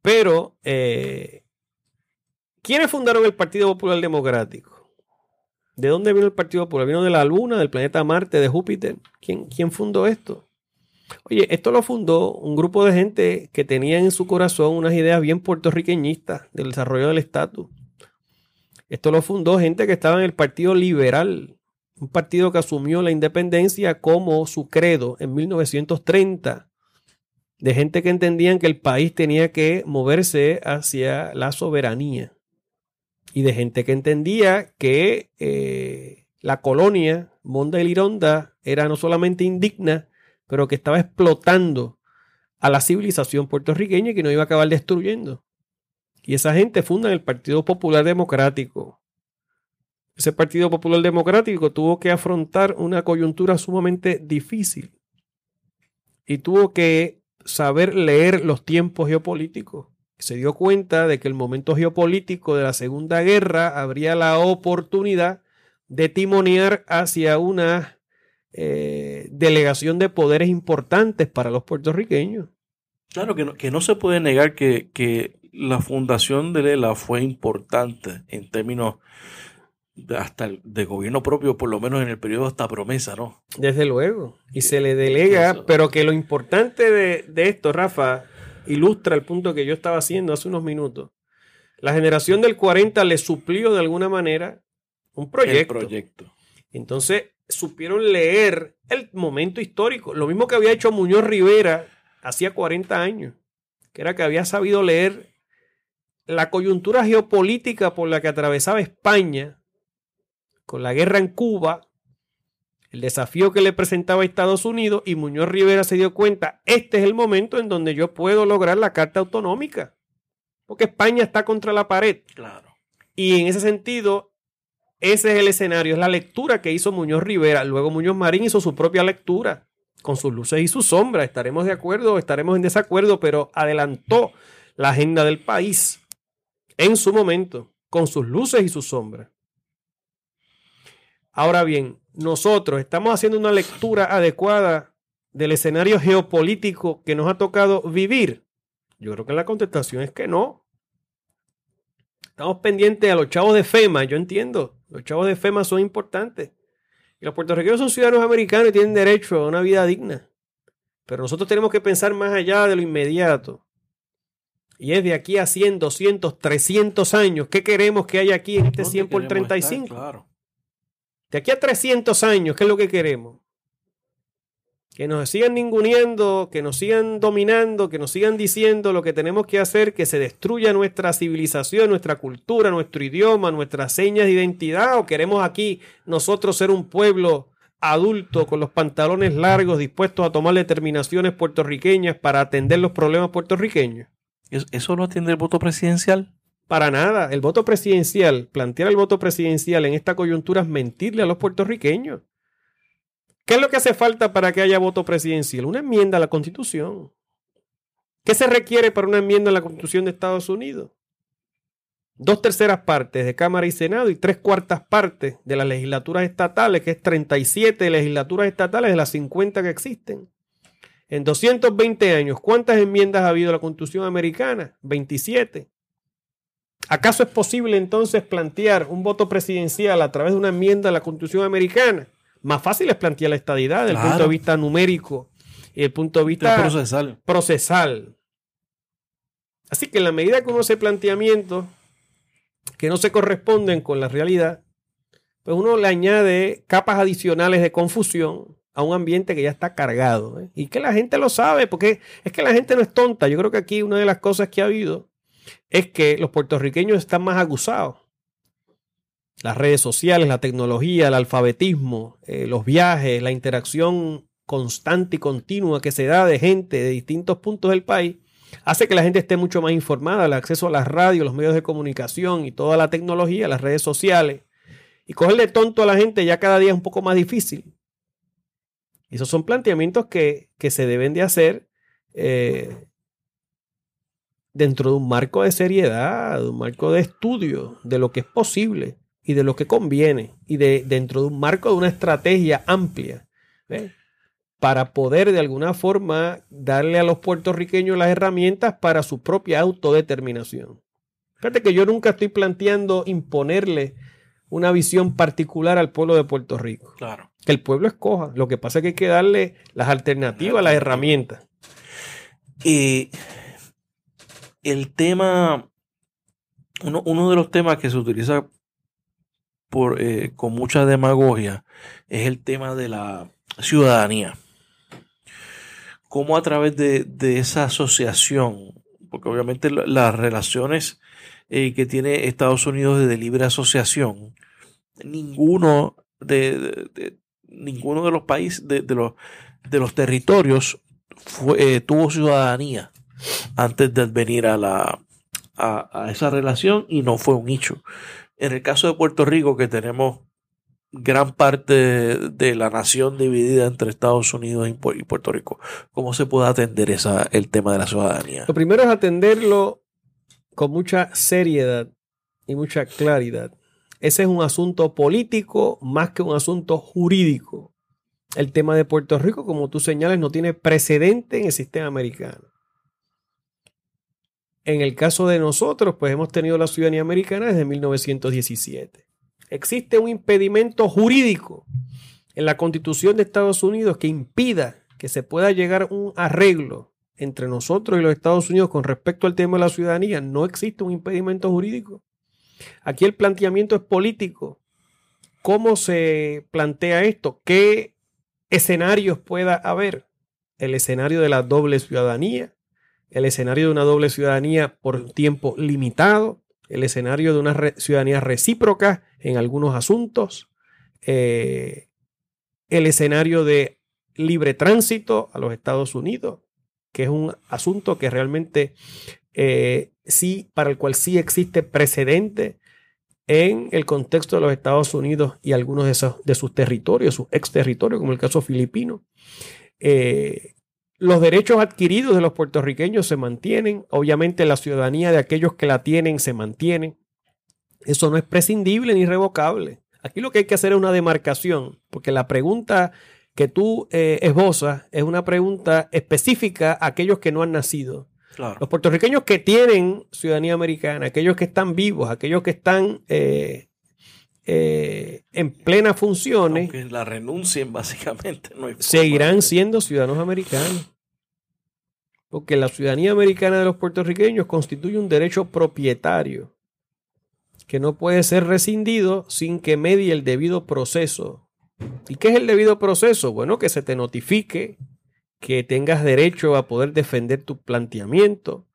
Pero, eh, ¿quiénes fundaron el Partido Popular Democrático? ¿De dónde vino el Partido Popular? ¿Vino de la Luna, del planeta Marte, de Júpiter? ¿Quién, quién fundó esto? Oye, esto lo fundó un grupo de gente que tenía en su corazón unas ideas bien puertorriqueñistas del desarrollo del estatus. Esto lo fundó gente que estaba en el Partido Liberal, un partido que asumió la independencia como su credo en 1930, de gente que entendían que el país tenía que moverse hacia la soberanía y de gente que entendía que eh, la colonia Monda y Lironda era no solamente indigna, pero que estaba explotando a la civilización puertorriqueña y que no iba a acabar destruyendo. Y esa gente funda el Partido Popular Democrático. Ese Partido Popular Democrático tuvo que afrontar una coyuntura sumamente difícil y tuvo que saber leer los tiempos geopolíticos. Se dio cuenta de que el momento geopolítico de la Segunda Guerra habría la oportunidad de timonear hacia una eh, delegación de poderes importantes para los puertorriqueños. Claro que no, que no se puede negar que, que la fundación de Lela fue importante en términos hasta de gobierno propio, por lo menos en el periodo hasta promesa, ¿no? Desde luego. Y se le delega, pero que lo importante de, de, esto, Rafa, ilustra el punto que yo estaba haciendo hace unos minutos. La generación del 40 le suplió de alguna manera un proyecto. El proyecto. Entonces, supieron leer el momento histórico. Lo mismo que había hecho Muñoz Rivera hacía 40 años, que era que había sabido leer la coyuntura geopolítica por la que atravesaba España, con la guerra en Cuba, el desafío que le presentaba a Estados Unidos, y Muñoz Rivera se dio cuenta, este es el momento en donde yo puedo lograr la carta autonómica, porque España está contra la pared. Claro. Y en ese sentido, ese es el escenario, es la lectura que hizo Muñoz Rivera. Luego Muñoz Marín hizo su propia lectura, con sus luces y sus sombras. Estaremos de acuerdo, estaremos en desacuerdo, pero adelantó la agenda del país en su momento, con sus luces y sus sombras. Ahora bien, nosotros estamos haciendo una lectura adecuada del escenario geopolítico que nos ha tocado vivir. Yo creo que la contestación es que no. Estamos pendientes a los chavos de FEMA, yo entiendo. Los chavos de FEMA son importantes. Y los puertorriqueños son ciudadanos americanos y tienen derecho a una vida digna. Pero nosotros tenemos que pensar más allá de lo inmediato. Y es de aquí a 100, 200, 300 años. ¿Qué queremos que haya aquí en este 100 por 35? Estar, claro. De aquí a 300 años, ¿qué es lo que queremos? que nos sigan ninguneando, que nos sigan dominando, que nos sigan diciendo lo que tenemos que hacer, que se destruya nuestra civilización, nuestra cultura, nuestro idioma, nuestras señas de identidad, o queremos aquí nosotros ser un pueblo adulto con los pantalones largos dispuestos a tomar determinaciones puertorriqueñas para atender los problemas puertorriqueños. ¿Eso no atiende el voto presidencial? Para nada. El voto presidencial, plantear el voto presidencial en esta coyuntura es mentirle a los puertorriqueños. ¿Qué es lo que hace falta para que haya voto presidencial? Una enmienda a la Constitución. ¿Qué se requiere para una enmienda a la Constitución de Estados Unidos? Dos terceras partes de Cámara y Senado y tres cuartas partes de las legislaturas estatales, que es 37 legislaturas estatales de las 50 que existen. En 220 años, ¿cuántas enmiendas ha habido a la Constitución americana? 27. ¿Acaso es posible entonces plantear un voto presidencial a través de una enmienda a la Constitución americana? Más fácil es plantear la estadidad desde el punto de vista numérico y el punto de vista procesal. procesal. Así que en la medida que uno hace planteamientos que no se corresponden con la realidad, pues uno le añade capas adicionales de confusión a un ambiente que ya está cargado. ¿eh? Y que la gente lo sabe, porque es que la gente no es tonta. Yo creo que aquí una de las cosas que ha habido es que los puertorriqueños están más acusados. Las redes sociales, la tecnología, el alfabetismo, eh, los viajes, la interacción constante y continua que se da de gente de distintos puntos del país, hace que la gente esté mucho más informada. El acceso a las radios, los medios de comunicación y toda la tecnología, las redes sociales. Y cogerle tonto a la gente ya cada día es un poco más difícil. Esos son planteamientos que, se deben de hacer eh, dentro de un marco de seriedad, de un marco de estudio de lo que es posible y de lo que conviene y de, dentro de un marco de una estrategia amplia para poder de alguna forma darle a los puertorriqueños las herramientas para su propia autodeterminación. Fíjate que yo nunca estoy planteando imponerle una visión particular al pueblo de Puerto Rico. Claro. Que el pueblo escoja. Lo que pasa es que hay que darle las alternativas, las herramientas. Y el tema, uno, de los temas que se utiliza por, eh, con mucha demagogia es el tema de la ciudadanía. Cómo a través de, esa asociación, porque obviamente las relaciones eh, que tiene Estados Unidos de libre asociación ninguno de, ninguno de los países, de, los, de los territorios eh, tuvo ciudadanía antes de venir a, la, a, esa relación y no fue un hecho. En el caso de Puerto Rico, que tenemos gran parte de la nación dividida entre Estados Unidos y Puerto Rico, ¿cómo se puede atender esa, el tema de la ciudadanía? Lo primero es atenderlo con mucha seriedad y mucha claridad. Ese es un asunto político más que un asunto jurídico. El tema de Puerto Rico, como tú señales, no tiene precedente en el sistema americano. En el caso de nosotros, pues hemos tenido la ciudadanía americana desde 1917. Existe un impedimento jurídico en la constitución de Estados Unidos que impida que se pueda llegar a un arreglo entre nosotros y los Estados Unidos con respecto al tema de la ciudadanía. No existe un impedimento jurídico. Aquí el planteamiento es político. ¿Cómo se plantea esto? ¿Qué escenarios pueda haber? El escenario de la doble ciudadanía, el escenario de una doble ciudadanía por tiempo limitado, el escenario de una ciudadanía recíproca en algunos asuntos, eh, el escenario de libre tránsito a los Estados Unidos, que es un asunto que realmente eh, sí, para el cual sí existe precedente en el contexto de los Estados Unidos y algunos de, sus territorios, sus ex territorios, como el caso filipino. Eh, los derechos adquiridos de los puertorriqueños se mantienen, obviamente la ciudadanía de aquellos que la tienen se mantiene. Eso no es prescindible ni revocable. Aquí lo que hay que hacer es una demarcación, porque la pregunta que tú eh, esbozas es una pregunta específica a aquellos que no han nacido. Los puertorriqueños que tienen ciudadanía americana, aquellos que están vivos, aquellos que están eh, eh, en plenas funciones, la renuncien básicamente, seguirán siendo ciudadanos americanos. Porque la ciudadanía americana de los puertorriqueños constituye un derecho propietario que no puede ser rescindido sin que medie el debido proceso. ¿Y qué es el debido proceso? Bueno, que se te notifique que tengas derecho a poder defender tu planteamiento.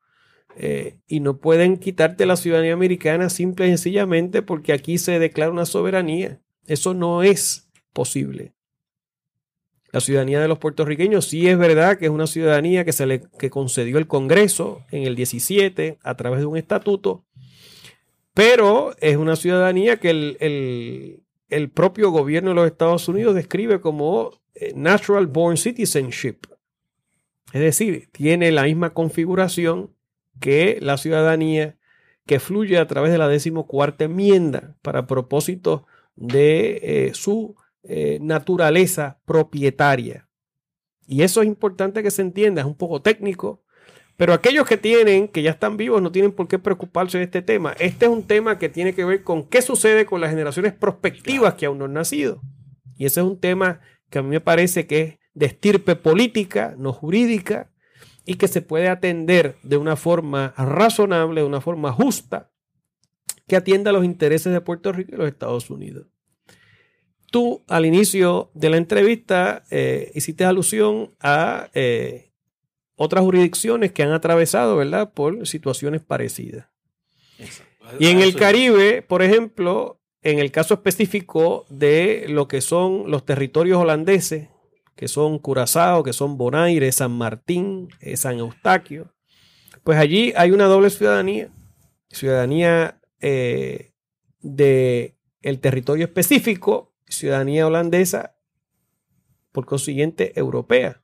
Eh, y no pueden quitarte la ciudadanía americana simple y sencillamente porque aquí se declara una soberanía. Eso no es posible. La ciudadanía de los puertorriqueños sí es verdad que es una ciudadanía que se le que concedió el Congreso en el 17 a través de un estatuto, pero es una ciudadanía que el, el propio gobierno de los Estados Unidos describe como eh, natural born citizenship, es decir, tiene la misma configuración que la ciudadanía que fluye a través de la decimocuarta enmienda para propósito de eh, su eh, naturaleza propietaria. Y eso es importante que se entienda, es un poco técnico, Pero aquellos que tienen, que ya están vivos, no tienen por qué preocuparse de este tema. Este es un tema que tiene que ver con qué sucede con las generaciones prospectivas que aún no han nacido. Y ese es un tema que a mí me parece que es de estirpe política, no jurídica, y que se puede atender de una forma razonable, de una forma justa, que atienda los intereses de Puerto Rico y los Estados Unidos. Tú al inicio de la entrevista eh, hiciste alusión a eh, otras jurisdicciones que han atravesado, ¿verdad?, por situaciones parecidas. Y en el Caribe, por ejemplo, en el caso específico de lo que son los territorios holandeses, que son Curazao, que son Bonaire, San Martín, eh, San Eustaquio, pues allí hay una doble ciudadanía, ciudadanía eh, de el territorio específico, ciudadanía holandesa, por consiguiente europea.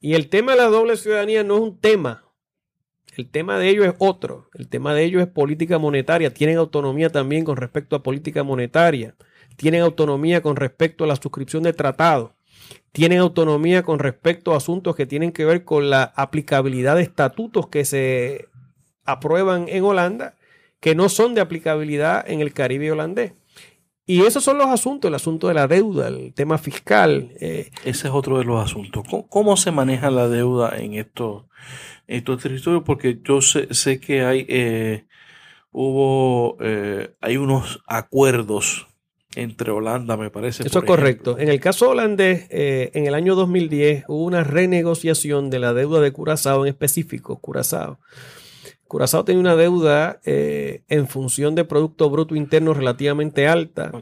Y el tema de la doble ciudadanía no es un tema, el tema de ellos es otro. El tema de ellos es política monetaria. Tienen autonomía también con respecto a política monetaria. Tienen autonomía con respecto a la suscripción de tratados tienen autonomía con respecto a asuntos que tienen que ver con la aplicabilidad de estatutos que se aprueban en Holanda, que no son de aplicabilidad en el Caribe holandés. Y esos son los asuntos, el asunto de la deuda, el tema fiscal. Eh. Ese es otro de los asuntos. ¿Cómo, se maneja la deuda en estos, estos territorios? Porque yo sé, que hay, eh, hubo, eh, hay unos acuerdos entre Holanda, me parece. Eso es correcto. En el caso holandés, eh, en el año 2010 hubo una renegociación de la deuda de Curazao en específico, Curazao. Curazao tenía una deuda eh, en función de Producto Bruto Interno relativamente alta.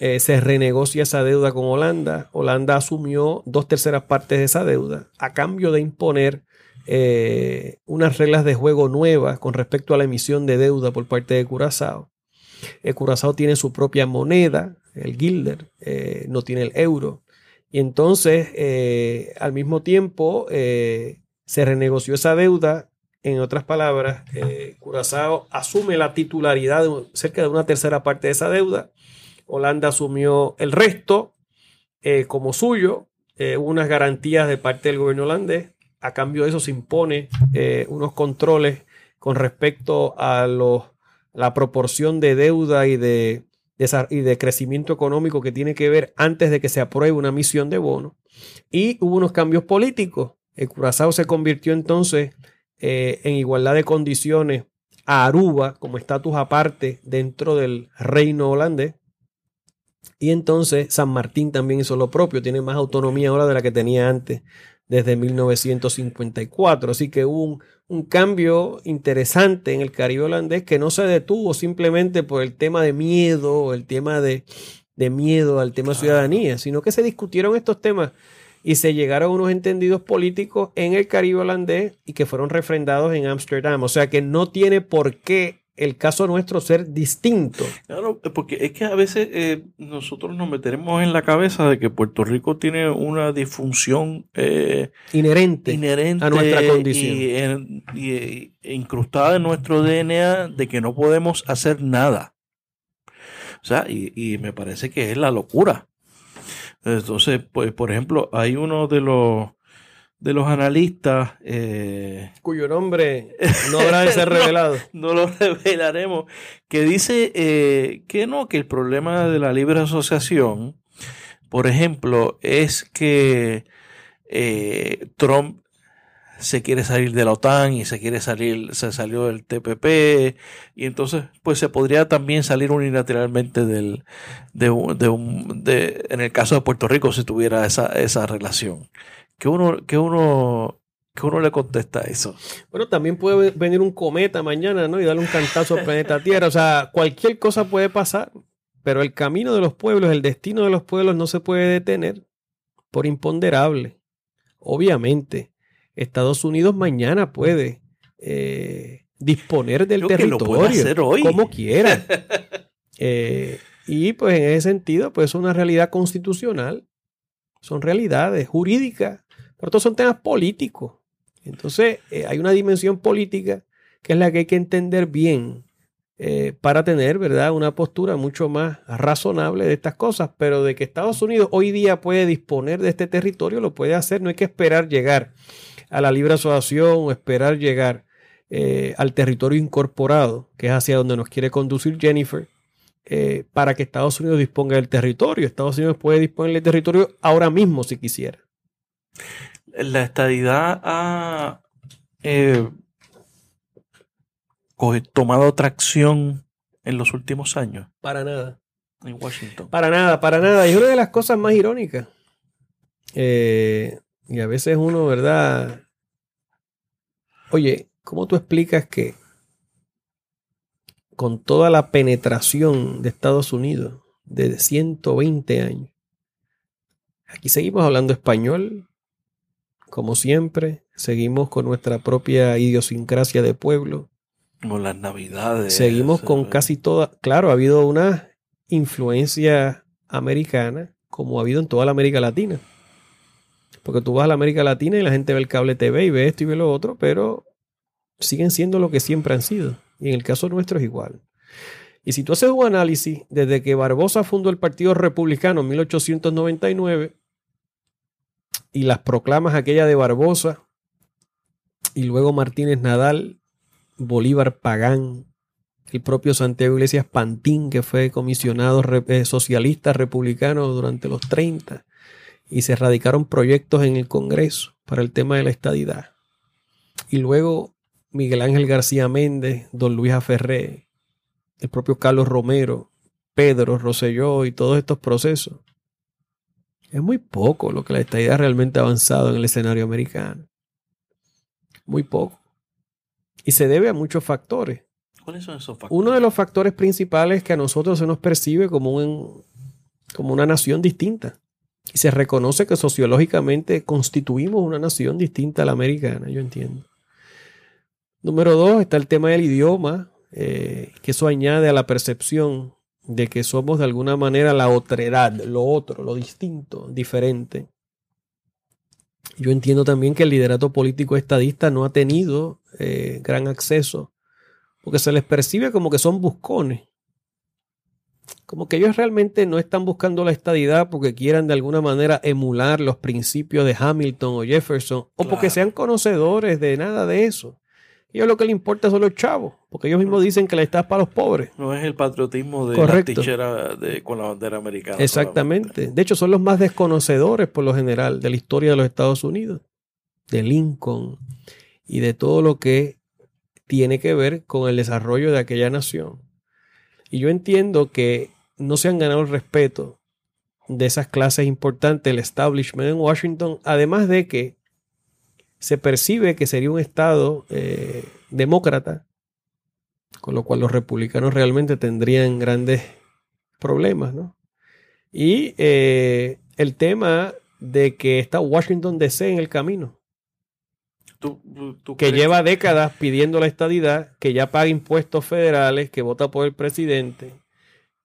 Eh, se renegocia esa deuda con Holanda. Holanda asumió dos terceras partes de esa deuda a cambio de imponer unas reglas de juego nuevas con respecto a la emisión de deuda por parte de Curazao. Curazao tiene su propia moneda, el guilder, eh, no tiene el euro. Y entonces, eh, al mismo tiempo, eh, se renegoció esa deuda. En otras palabras, Curazao asume la titularidad de cerca de una tercera parte de esa deuda. Holanda asumió el resto como suyo. hubo unas garantías de parte del gobierno holandés. A cambio de eso se impone unos controles con respecto a los, la proporción de deuda y de y de crecimiento económico que tiene que ver antes de que se apruebe una misión de bono. Y hubo unos cambios políticos. El Curazao se convirtió entonces eh, en igualdad de condiciones a Aruba como estatus aparte dentro del reino holandés. Y entonces San Martín también hizo lo propio, tiene más autonomía ahora de la que tenía antes, desde 1954. Así que hubo un, un cambio interesante en el Caribe holandés que no se detuvo simplemente por el tema de miedo, el tema de, miedo al tema ciudadanía, sino que se discutieron estos temas y se llegaron a unos entendidos políticos en el Caribe holandés y que fueron refrendados en Ámsterdam. O sea que no tiene por qué el caso nuestro ser distinto. Claro, porque es que a veces eh, nosotros nos meteremos en la cabeza de que Puerto Rico tiene una disfunción eh, inherente, a nuestra condición. Y, incrustada en nuestro DNA de que no podemos hacer nada. O sea, y, y me parece que es la locura. Entonces, pues, por ejemplo, hay uno de los de los analistas. Eh, cuyo nombre no habrá de ser revelado. no, lo revelaremos. Que dice eh, que no, que el problema de la libre asociación, por ejemplo, es que eh, Trump se quiere salir de la OTAN y se quiere salir, se salió del TPP y entonces pues se podría también salir unilateralmente del, de, un, de, en el caso de Puerto Rico si tuviera esa, esa relación que uno, que uno, que uno le contesta a eso. Bueno, también puede venir un cometa mañana, ¿no? Y darle un cantazo al planeta Tierra. O sea, cualquier cosa puede pasar, pero el camino de los pueblos, el destino de los pueblos no se puede detener por imponderable. Obviamente, Estados Unidos mañana puede eh, disponer del territorio como quiera. Eh, y pues en ese sentido, pues es una realidad constitucional. Son realidades jurídicas pero estos son temas políticos. Entonces, eh, hay una dimensión política que es la que hay que entender bien eh, para tener, ¿verdad?, una postura mucho más razonable de estas cosas. Pero de que Estados Unidos hoy día puede disponer de este territorio, lo puede hacer. No hay que esperar llegar a la libre asociación o esperar llegar eh, al territorio incorporado, que es hacia donde nos quiere conducir Jennifer, eh, para que Estados Unidos disponga del territorio. Estados Unidos puede disponer del territorio ahora mismo si quisiera. La estadidad ha eh, tomado tracción en los últimos años. Para nada. En Washington. Para nada, para nada. Y una de las cosas más irónicas. Eh, y a veces uno, ¿verdad? Oye, ¿cómo tú explicas que con toda la penetración de Estados Unidos de 120 años, aquí seguimos hablando español, como siempre, seguimos con nuestra propia idiosincrasia de pueblo. Como las navidades. Seguimos con casi toda, claro, ha habido una influencia americana como ha habido en toda la América Latina. Porque tú vas a la América Latina y la gente ve el cable TV y ve esto y ve lo otro, pero siguen siendo lo que siempre han sido. Y en el caso nuestro es igual. Y si tú haces un análisis, desde que Barbosa fundó el Partido Republicano en 1899 y las proclamas aquella de Barbosa y luego Martínez Nadal, Bolívar Pagán, el propio Santiago Iglesias Pantín, que fue comisionado eh, socialista republicano durante los 30, y se radicaron proyectos en el Congreso para el tema de la estadidad. Y luego Miguel Ángel García Méndez, don Luis Aferré, el propio Carlos Romero, Pedro Rosselló y todos estos procesos. Es muy poco lo que la estadidad realmente ha avanzado en el escenario americano. Muy poco. Y se debe a muchos factores. ¿Cuáles son esos factores? Uno de los factores principales es que a nosotros se nos percibe como, un, como una nación distinta. Y se reconoce que sociológicamente constituimos una nación distinta a la americana, yo entiendo. Número dos está el tema del idioma, eh, que eso añade a la percepción de que somos de alguna manera la otredad, lo otro, lo distinto, diferente. Yo entiendo también que el liderato político estadista no ha tenido eh, gran acceso, porque se les percibe como que son buscones como que ellos realmente no están buscando la estadidad porque quieran de alguna manera emular los principios de Hamilton o Jefferson o porque sean conocedores de nada de eso. Ellos lo que les importa son los chavos, porque ellos mismos dicen que la estás para los pobres. No es el patriotismo de la tichera con la bandera americana. Exactamente. De hecho, son los más desconocedores por lo general de la historia de los Estados Unidos, de Lincoln y de todo lo que tiene que ver con el desarrollo de aquella nación. Y yo entiendo que no se han ganado el respeto de esas clases importantes, el establishment en Washington, además de que se percibe que sería un Estado eh, demócrata, con lo cual los republicanos realmente tendrían grandes problemas, ¿no? Y eh, el tema de que está Washington DC en el camino que lleva décadas pidiendo la estadidad, que ya paga impuestos federales, que vota por el presidente,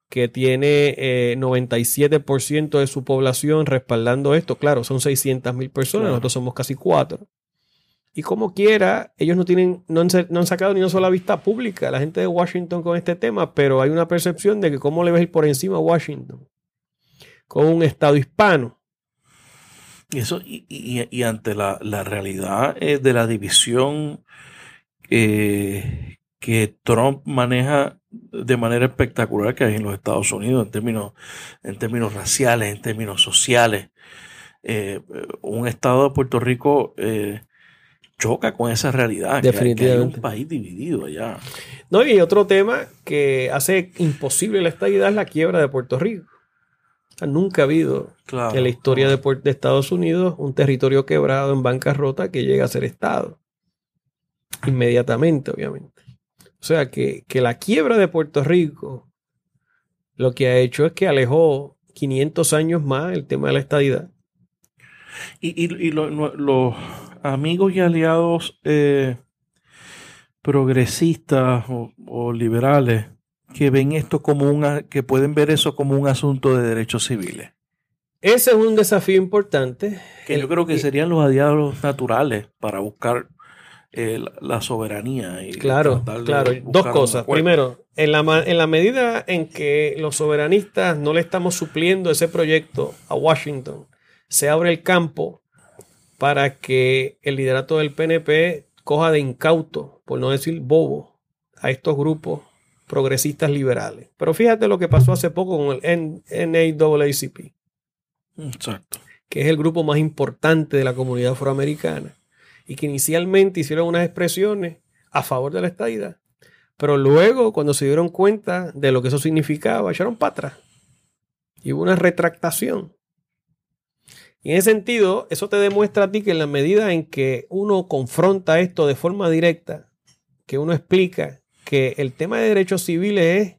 que tiene 97% eh, de su población respaldando esto. Claro, son 600 mil personas, nosotros somos casi cuatro. Y como quiera, ellos no tienen, no han, no han, sacado ni una sola vista pública, la gente de Washington con este tema, pero hay una percepción de que cómo le ves ir por encima a Washington con un estado hispano y eso, y, ante la, realidad eh, de la división eh, que Trump maneja de manera espectacular que hay en los Estados Unidos en términos, en términos raciales, en términos sociales. Eh, un estado de Puerto Rico choca con esa realidad. Definitivamente. Que un país dividido allá. No, y otro tema que hace imposible la estabilidad es la quiebra de Puerto Rico. Nunca ha habido en la historia de, de, Estados Unidos un territorio quebrado en bancarrota que llegue a ser Estado. Inmediatamente, obviamente. O sea que, la quiebra de Puerto Rico lo que ha hecho es que alejó 500 años más el tema de la estadidad. Y, los amigos y aliados eh, progresistas o liberales que ven esto como una, que pueden ver eso como un asunto de derechos civiles. Ese es un desafío importante. Que yo creo que serían los aliados naturales para buscar eh, la soberanía. Y claro, claro. Dos cosas. Primero, en la, en la medida en que los soberanistas no le estamos supliendo ese proyecto a Washington, se abre el campo para que el liderato del PNP coja de incauto, por no decir bobo, a estos grupos progresistas liberales. Pero fíjate lo que pasó hace poco con el NAACP. Exacto. Que es el grupo más importante de la comunidad afroamericana. Y que inicialmente hicieron unas expresiones a favor de la estadidad. Pero luego, cuando se dieron cuenta de lo que eso significaba, echaron para atrás. Y hubo una retractación. Y en ese sentido, eso te demuestra a ti que en la medida en que uno confronta esto de forma directa, que uno explica que el tema de derechos civiles es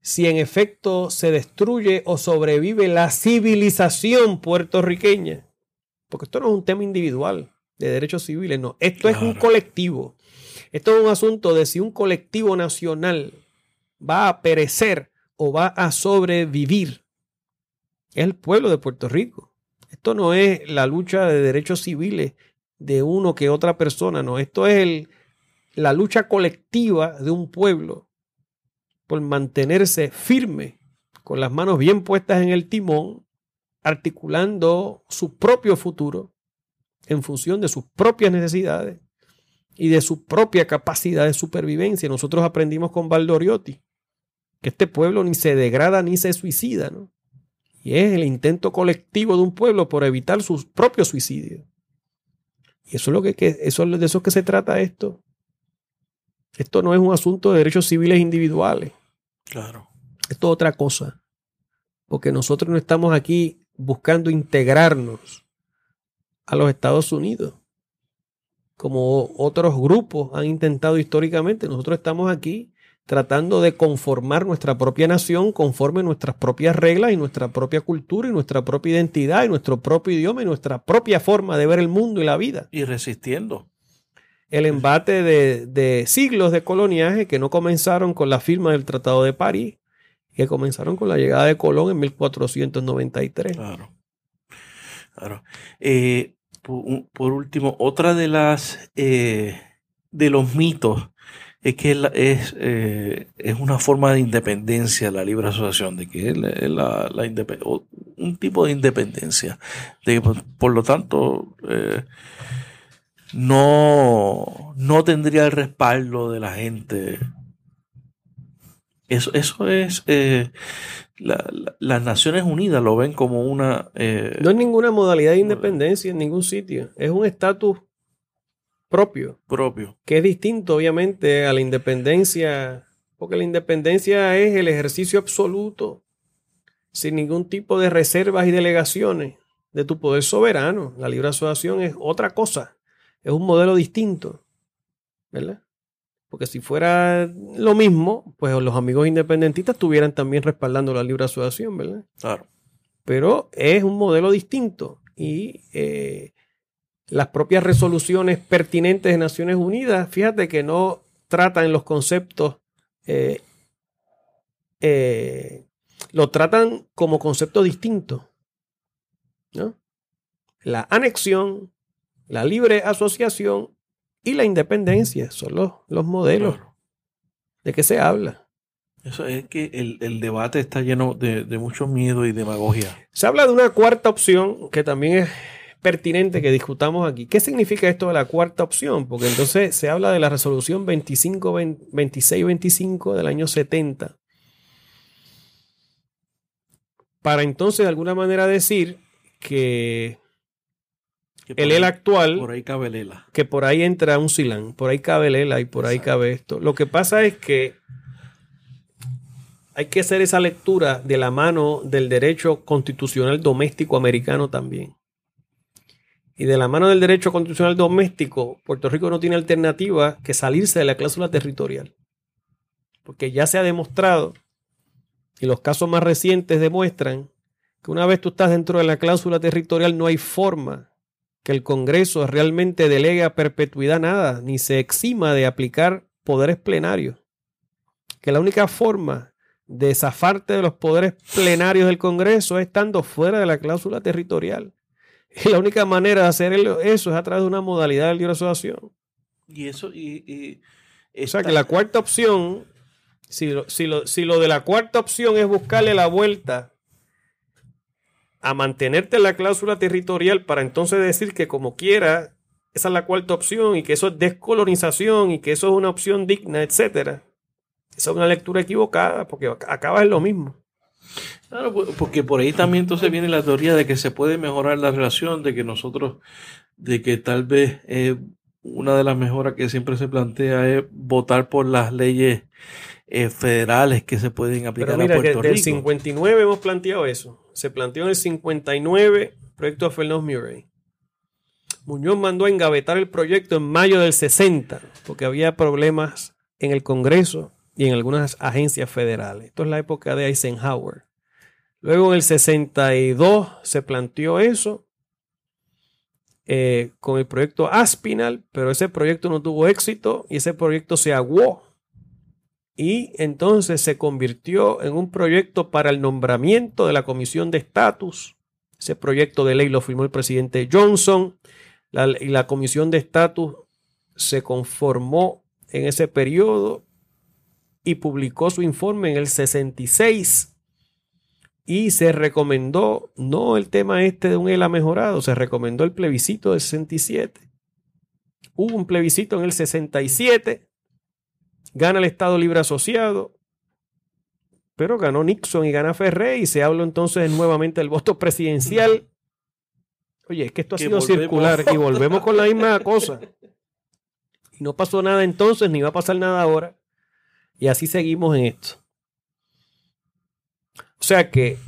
si en efecto se destruye o sobrevive la civilización puertorriqueña. Porque esto no es un tema individual de derechos civiles, no. Esto es un colectivo. Esto es un asunto de si un colectivo nacional va a perecer o va a sobrevivir. Es el pueblo de Puerto Rico. Esto no es la lucha de derechos civiles de uno que otra persona, no. Esto es el, la lucha colectiva de un pueblo por mantenerse firme, con las manos bien puestas en el timón, articulando su propio futuro en función de sus propias necesidades y de su propia capacidad de supervivencia. Nosotros aprendimos con Valdoriotti que este pueblo ni se degrada ni se suicida, ¿no? Y es el intento colectivo de un pueblo por evitar sus propios suicidios. Y eso es lo que, eso es de eso que se trata esto. Esto no es un asunto de derechos civiles individuales. Claro. Esto es otra cosa. Porque nosotros no estamos aquí buscando integrarnos a los Estados Unidos, como otros grupos han intentado históricamente. Nosotros estamos aquí tratando de conformar nuestra propia nación conforme nuestras propias reglas y nuestra propia cultura y nuestra propia identidad y nuestro propio idioma y nuestra propia forma de ver el mundo y la vida. Y resistiendo el embate de, siglos de coloniaje que no comenzaron con la firma del Tratado de París, que comenzaron con la llegada de Colón en 1493. Claro. Claro. Eh, por, último, otra de las de los mitos es que es, eh, es una forma de independencia la libre asociación, de que es la, un tipo de independencia, de que por, lo tanto eh, no, no tendría el respaldo de la gente. Eso, eso es, eh, las Naciones Unidas lo ven como una... no es ninguna modalidad de independencia en ningún sitio, es un estatus propio. Propio. Que es distinto, obviamente, a la independencia, porque la independencia es el ejercicio absoluto, sin ningún tipo de reservas y delegaciones de tu poder soberano. La libre asociación es otra cosa, es un modelo distinto, ¿verdad? Porque si fuera lo mismo, pues los amigos independentistas estuvieran también respaldando la libre asociación, ¿verdad? Claro. Pero es un modelo distinto y eh, las propias resoluciones pertinentes de Naciones Unidas, fíjate que no tratan los conceptos, eh, eh, lo tratan como conceptos distintos. ¿no? La anexión, la libre asociación y la independencia son los, los modelos. ¿De qué se habla? Eso es que el, debate está lleno de, de mucho miedo y demagogia. Se habla de una cuarta opción que también es pertinente que discutamos aquí. ¿Qué significa esto de la cuarta opción? Porque entonces se habla de la resolución 25, 26-25 del año 70. Para entonces de alguna manera decir que, el ELA actual. Por ahí cabe el Que por ahí entra un silán, por ahí cabe el ELA y por ahí cabe esto. Lo que pasa es que hay que hacer esa lectura de la mano del derecho constitucional doméstico americano también. Y de la mano del derecho constitucional doméstico, Puerto Rico no tiene alternativa que salirse de la cláusula territorial. Porque ya se ha demostrado, y los casos más recientes demuestran, que una vez tú estás dentro de la cláusula territorial no hay forma que el Congreso realmente delegue a perpetuidad nada, ni se exima de aplicar poderes plenarios. Que la única forma de zafarte de los poderes plenarios del Congreso es estando fuera de la cláusula territorial. Y la única manera de hacer eso es a través de una modalidad de libre asociación. Y eso, y, O sea que la cuarta opción, si lo, si, lo, si lo de la cuarta opción es buscarle la vuelta a mantenerte en la cláusula territorial para entonces decir que como quiera, esa es la cuarta opción y que eso es descolonización y que eso es una opción digna, etcétera. Esa es una lectura equivocada porque acaba en lo mismo. Claro, porque por ahí también entonces viene la teoría de que se puede mejorar la relación, de que nosotros, de que tal vez eh, una de las mejoras que siempre se plantea es votar por las leyes eh, federales que se pueden aplicar Pero mira, a Puerto que del Rico. 59 hemos planteado eso. Se planteó en el 59 proyecto de Fernández Murray. Muñoz mandó a engavetar el proyecto en mayo del 60 porque había problemas en el Congreso y en algunas agencias federales. Esto es la época de Eisenhower. Luego en el 62 se planteó eso eh, con el proyecto Aspinal, pero ese proyecto no tuvo éxito y ese proyecto se aguó. Y entonces se convirtió en un proyecto para el nombramiento de la Comisión de Estatus. Ese proyecto de ley lo firmó el presidente Johnson y la Comisión de Estatus se conformó en ese periodo y publicó su informe en el 66 y se recomendó no el tema este de un ELA mejorado, se recomendó el plebiscito del 67. Hubo un plebiscito en el 67, gana el Estado Libre Asociado, pero ganó Nixon y gana Ferré y se habló entonces nuevamente del voto presidencial. Oye, es que esto ha Que sido volvemos. circular y volvemos con la misma cosa. Y no pasó nada entonces, ni va a pasar nada ahora. Y así seguimos en esto. O sea que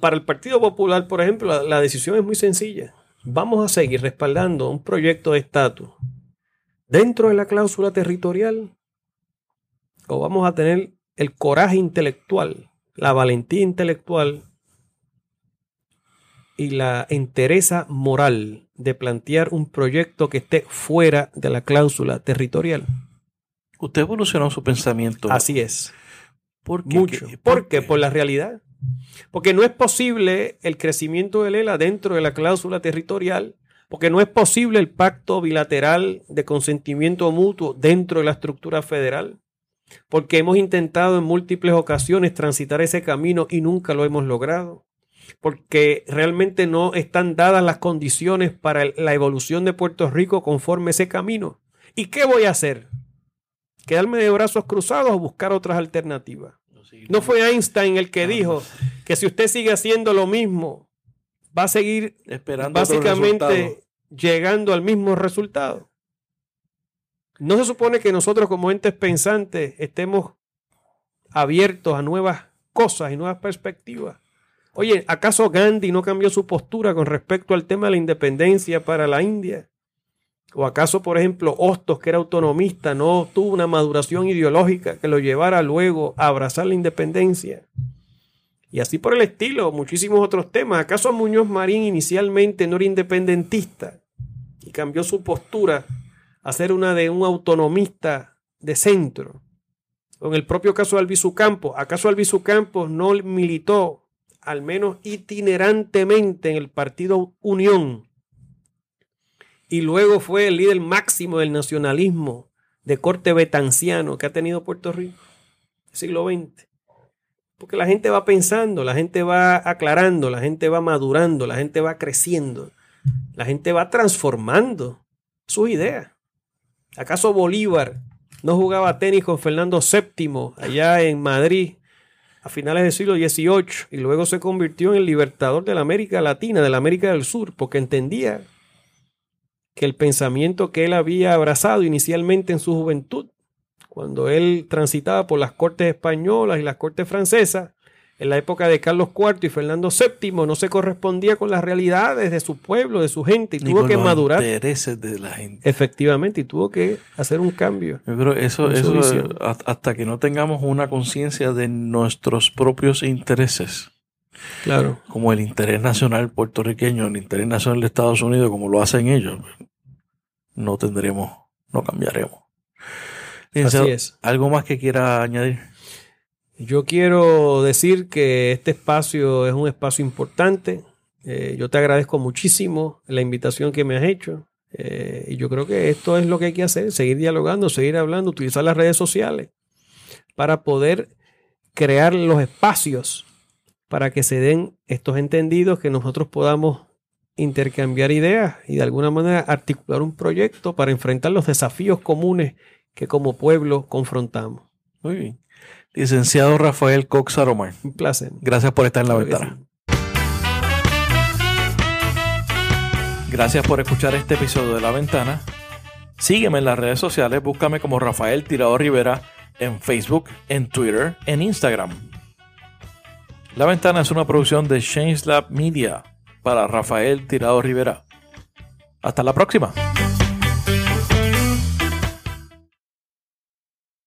para el Partido Popular, por ejemplo, la, la decisión es muy sencilla. Vamos a seguir respaldando un proyecto de estatus dentro de la cláusula territorial o vamos a tener el coraje intelectual, la valentía intelectual y la entereza moral de plantear un proyecto que esté fuera de la cláusula territorial. Usted evolucionó su pensamiento. Así es. ¿Por qué? Mucho. ¿Qué- ¿Por qué? Por la realidad. Porque no es posible el crecimiento del ELA dentro de la cláusula territorial, porque no es posible el pacto bilateral de consentimiento mutuo dentro de la estructura federal, porque hemos intentado en múltiples ocasiones transitar ese camino y nunca lo hemos logrado, porque realmente no están dadas las condiciones para la evolución de Puerto Rico conforme ese camino. ¿Y qué voy a hacer? ¿Quedarme de brazos cruzados o buscar otras alternativas? No fue Einstein el que dijo que si usted sigue haciendo lo mismo, va a seguir esperando básicamente llegando al mismo resultado. No se supone que nosotros como entes pensantes estemos abiertos a nuevas cosas y nuevas perspectivas. Oye, ¿acaso Gandhi no cambió su postura con respecto al tema de la independencia para la India? ¿O acaso, por ejemplo, Hostos, que era autonomista, no tuvo una maduración ideológica que lo llevara luego a abrazar la independencia? Y así por el estilo, muchísimos otros temas. ¿Acaso Muñoz Marín inicialmente no era independentista y cambió su postura a ser una de un autonomista de centro? O en el propio caso de Albizu Campos, ¿acaso Albizu Campos no militó, al menos itinerantemente, en el partido Unión? Y luego fue el líder máximo del nacionalismo de corte betanciano que ha tenido Puerto Rico, siglo XX. Porque la gente va pensando, la gente va aclarando, la gente va madurando, la gente va creciendo, la gente va transformando sus ideas. ¿Acaso Bolívar no jugaba tenis con Fernando VII allá en Madrid a finales del siglo XVIII y luego se convirtió en el libertador de la América Latina, de la América del Sur, porque entendía que el pensamiento que él había abrazado inicialmente en su juventud cuando él transitaba por las cortes españolas y las cortes francesas, en la época de Carlos IV y Fernando VII, no se correspondía con las realidades de su pueblo, de su gente, y Ni tuvo con que los madurar. intereses de la gente. Efectivamente, y tuvo que hacer un cambio. Yo creo eso, eso eh, hasta hasta que no tengamos una conciencia de nuestros propios intereses, Claro. como el interés nacional puertorriqueño, el interés nacional de Estados Unidos, como lo hacen ellos, no tendremos, no cambiaremos. Así es. ¿Algo más que quiera añadir? Yo quiero decir que este espacio es un espacio importante. Eh, yo te agradezco muchísimo la invitación que me has hecho. Eh, y yo creo que esto es lo que hay que hacer, seguir dialogando, seguir hablando, utilizar las redes sociales para poder crear los espacios para que se den estos entendidos, que nosotros podamos intercambiar ideas y de alguna manera articular un proyecto para enfrentar los desafíos comunes que como pueblo confrontamos. Muy bien. Licenciado Rafael Cox Aromar. Un placer. Gracias por estar en la ventana. Gracias por escuchar este episodio de La Ventana. Sígueme en las redes sociales, búscame como Rafael Tirado Rivera en Facebook, en Twitter, en Instagram. La Ventana es una producción de Change Lab Media para Rafael Tirado Rivera. Hasta la próxima.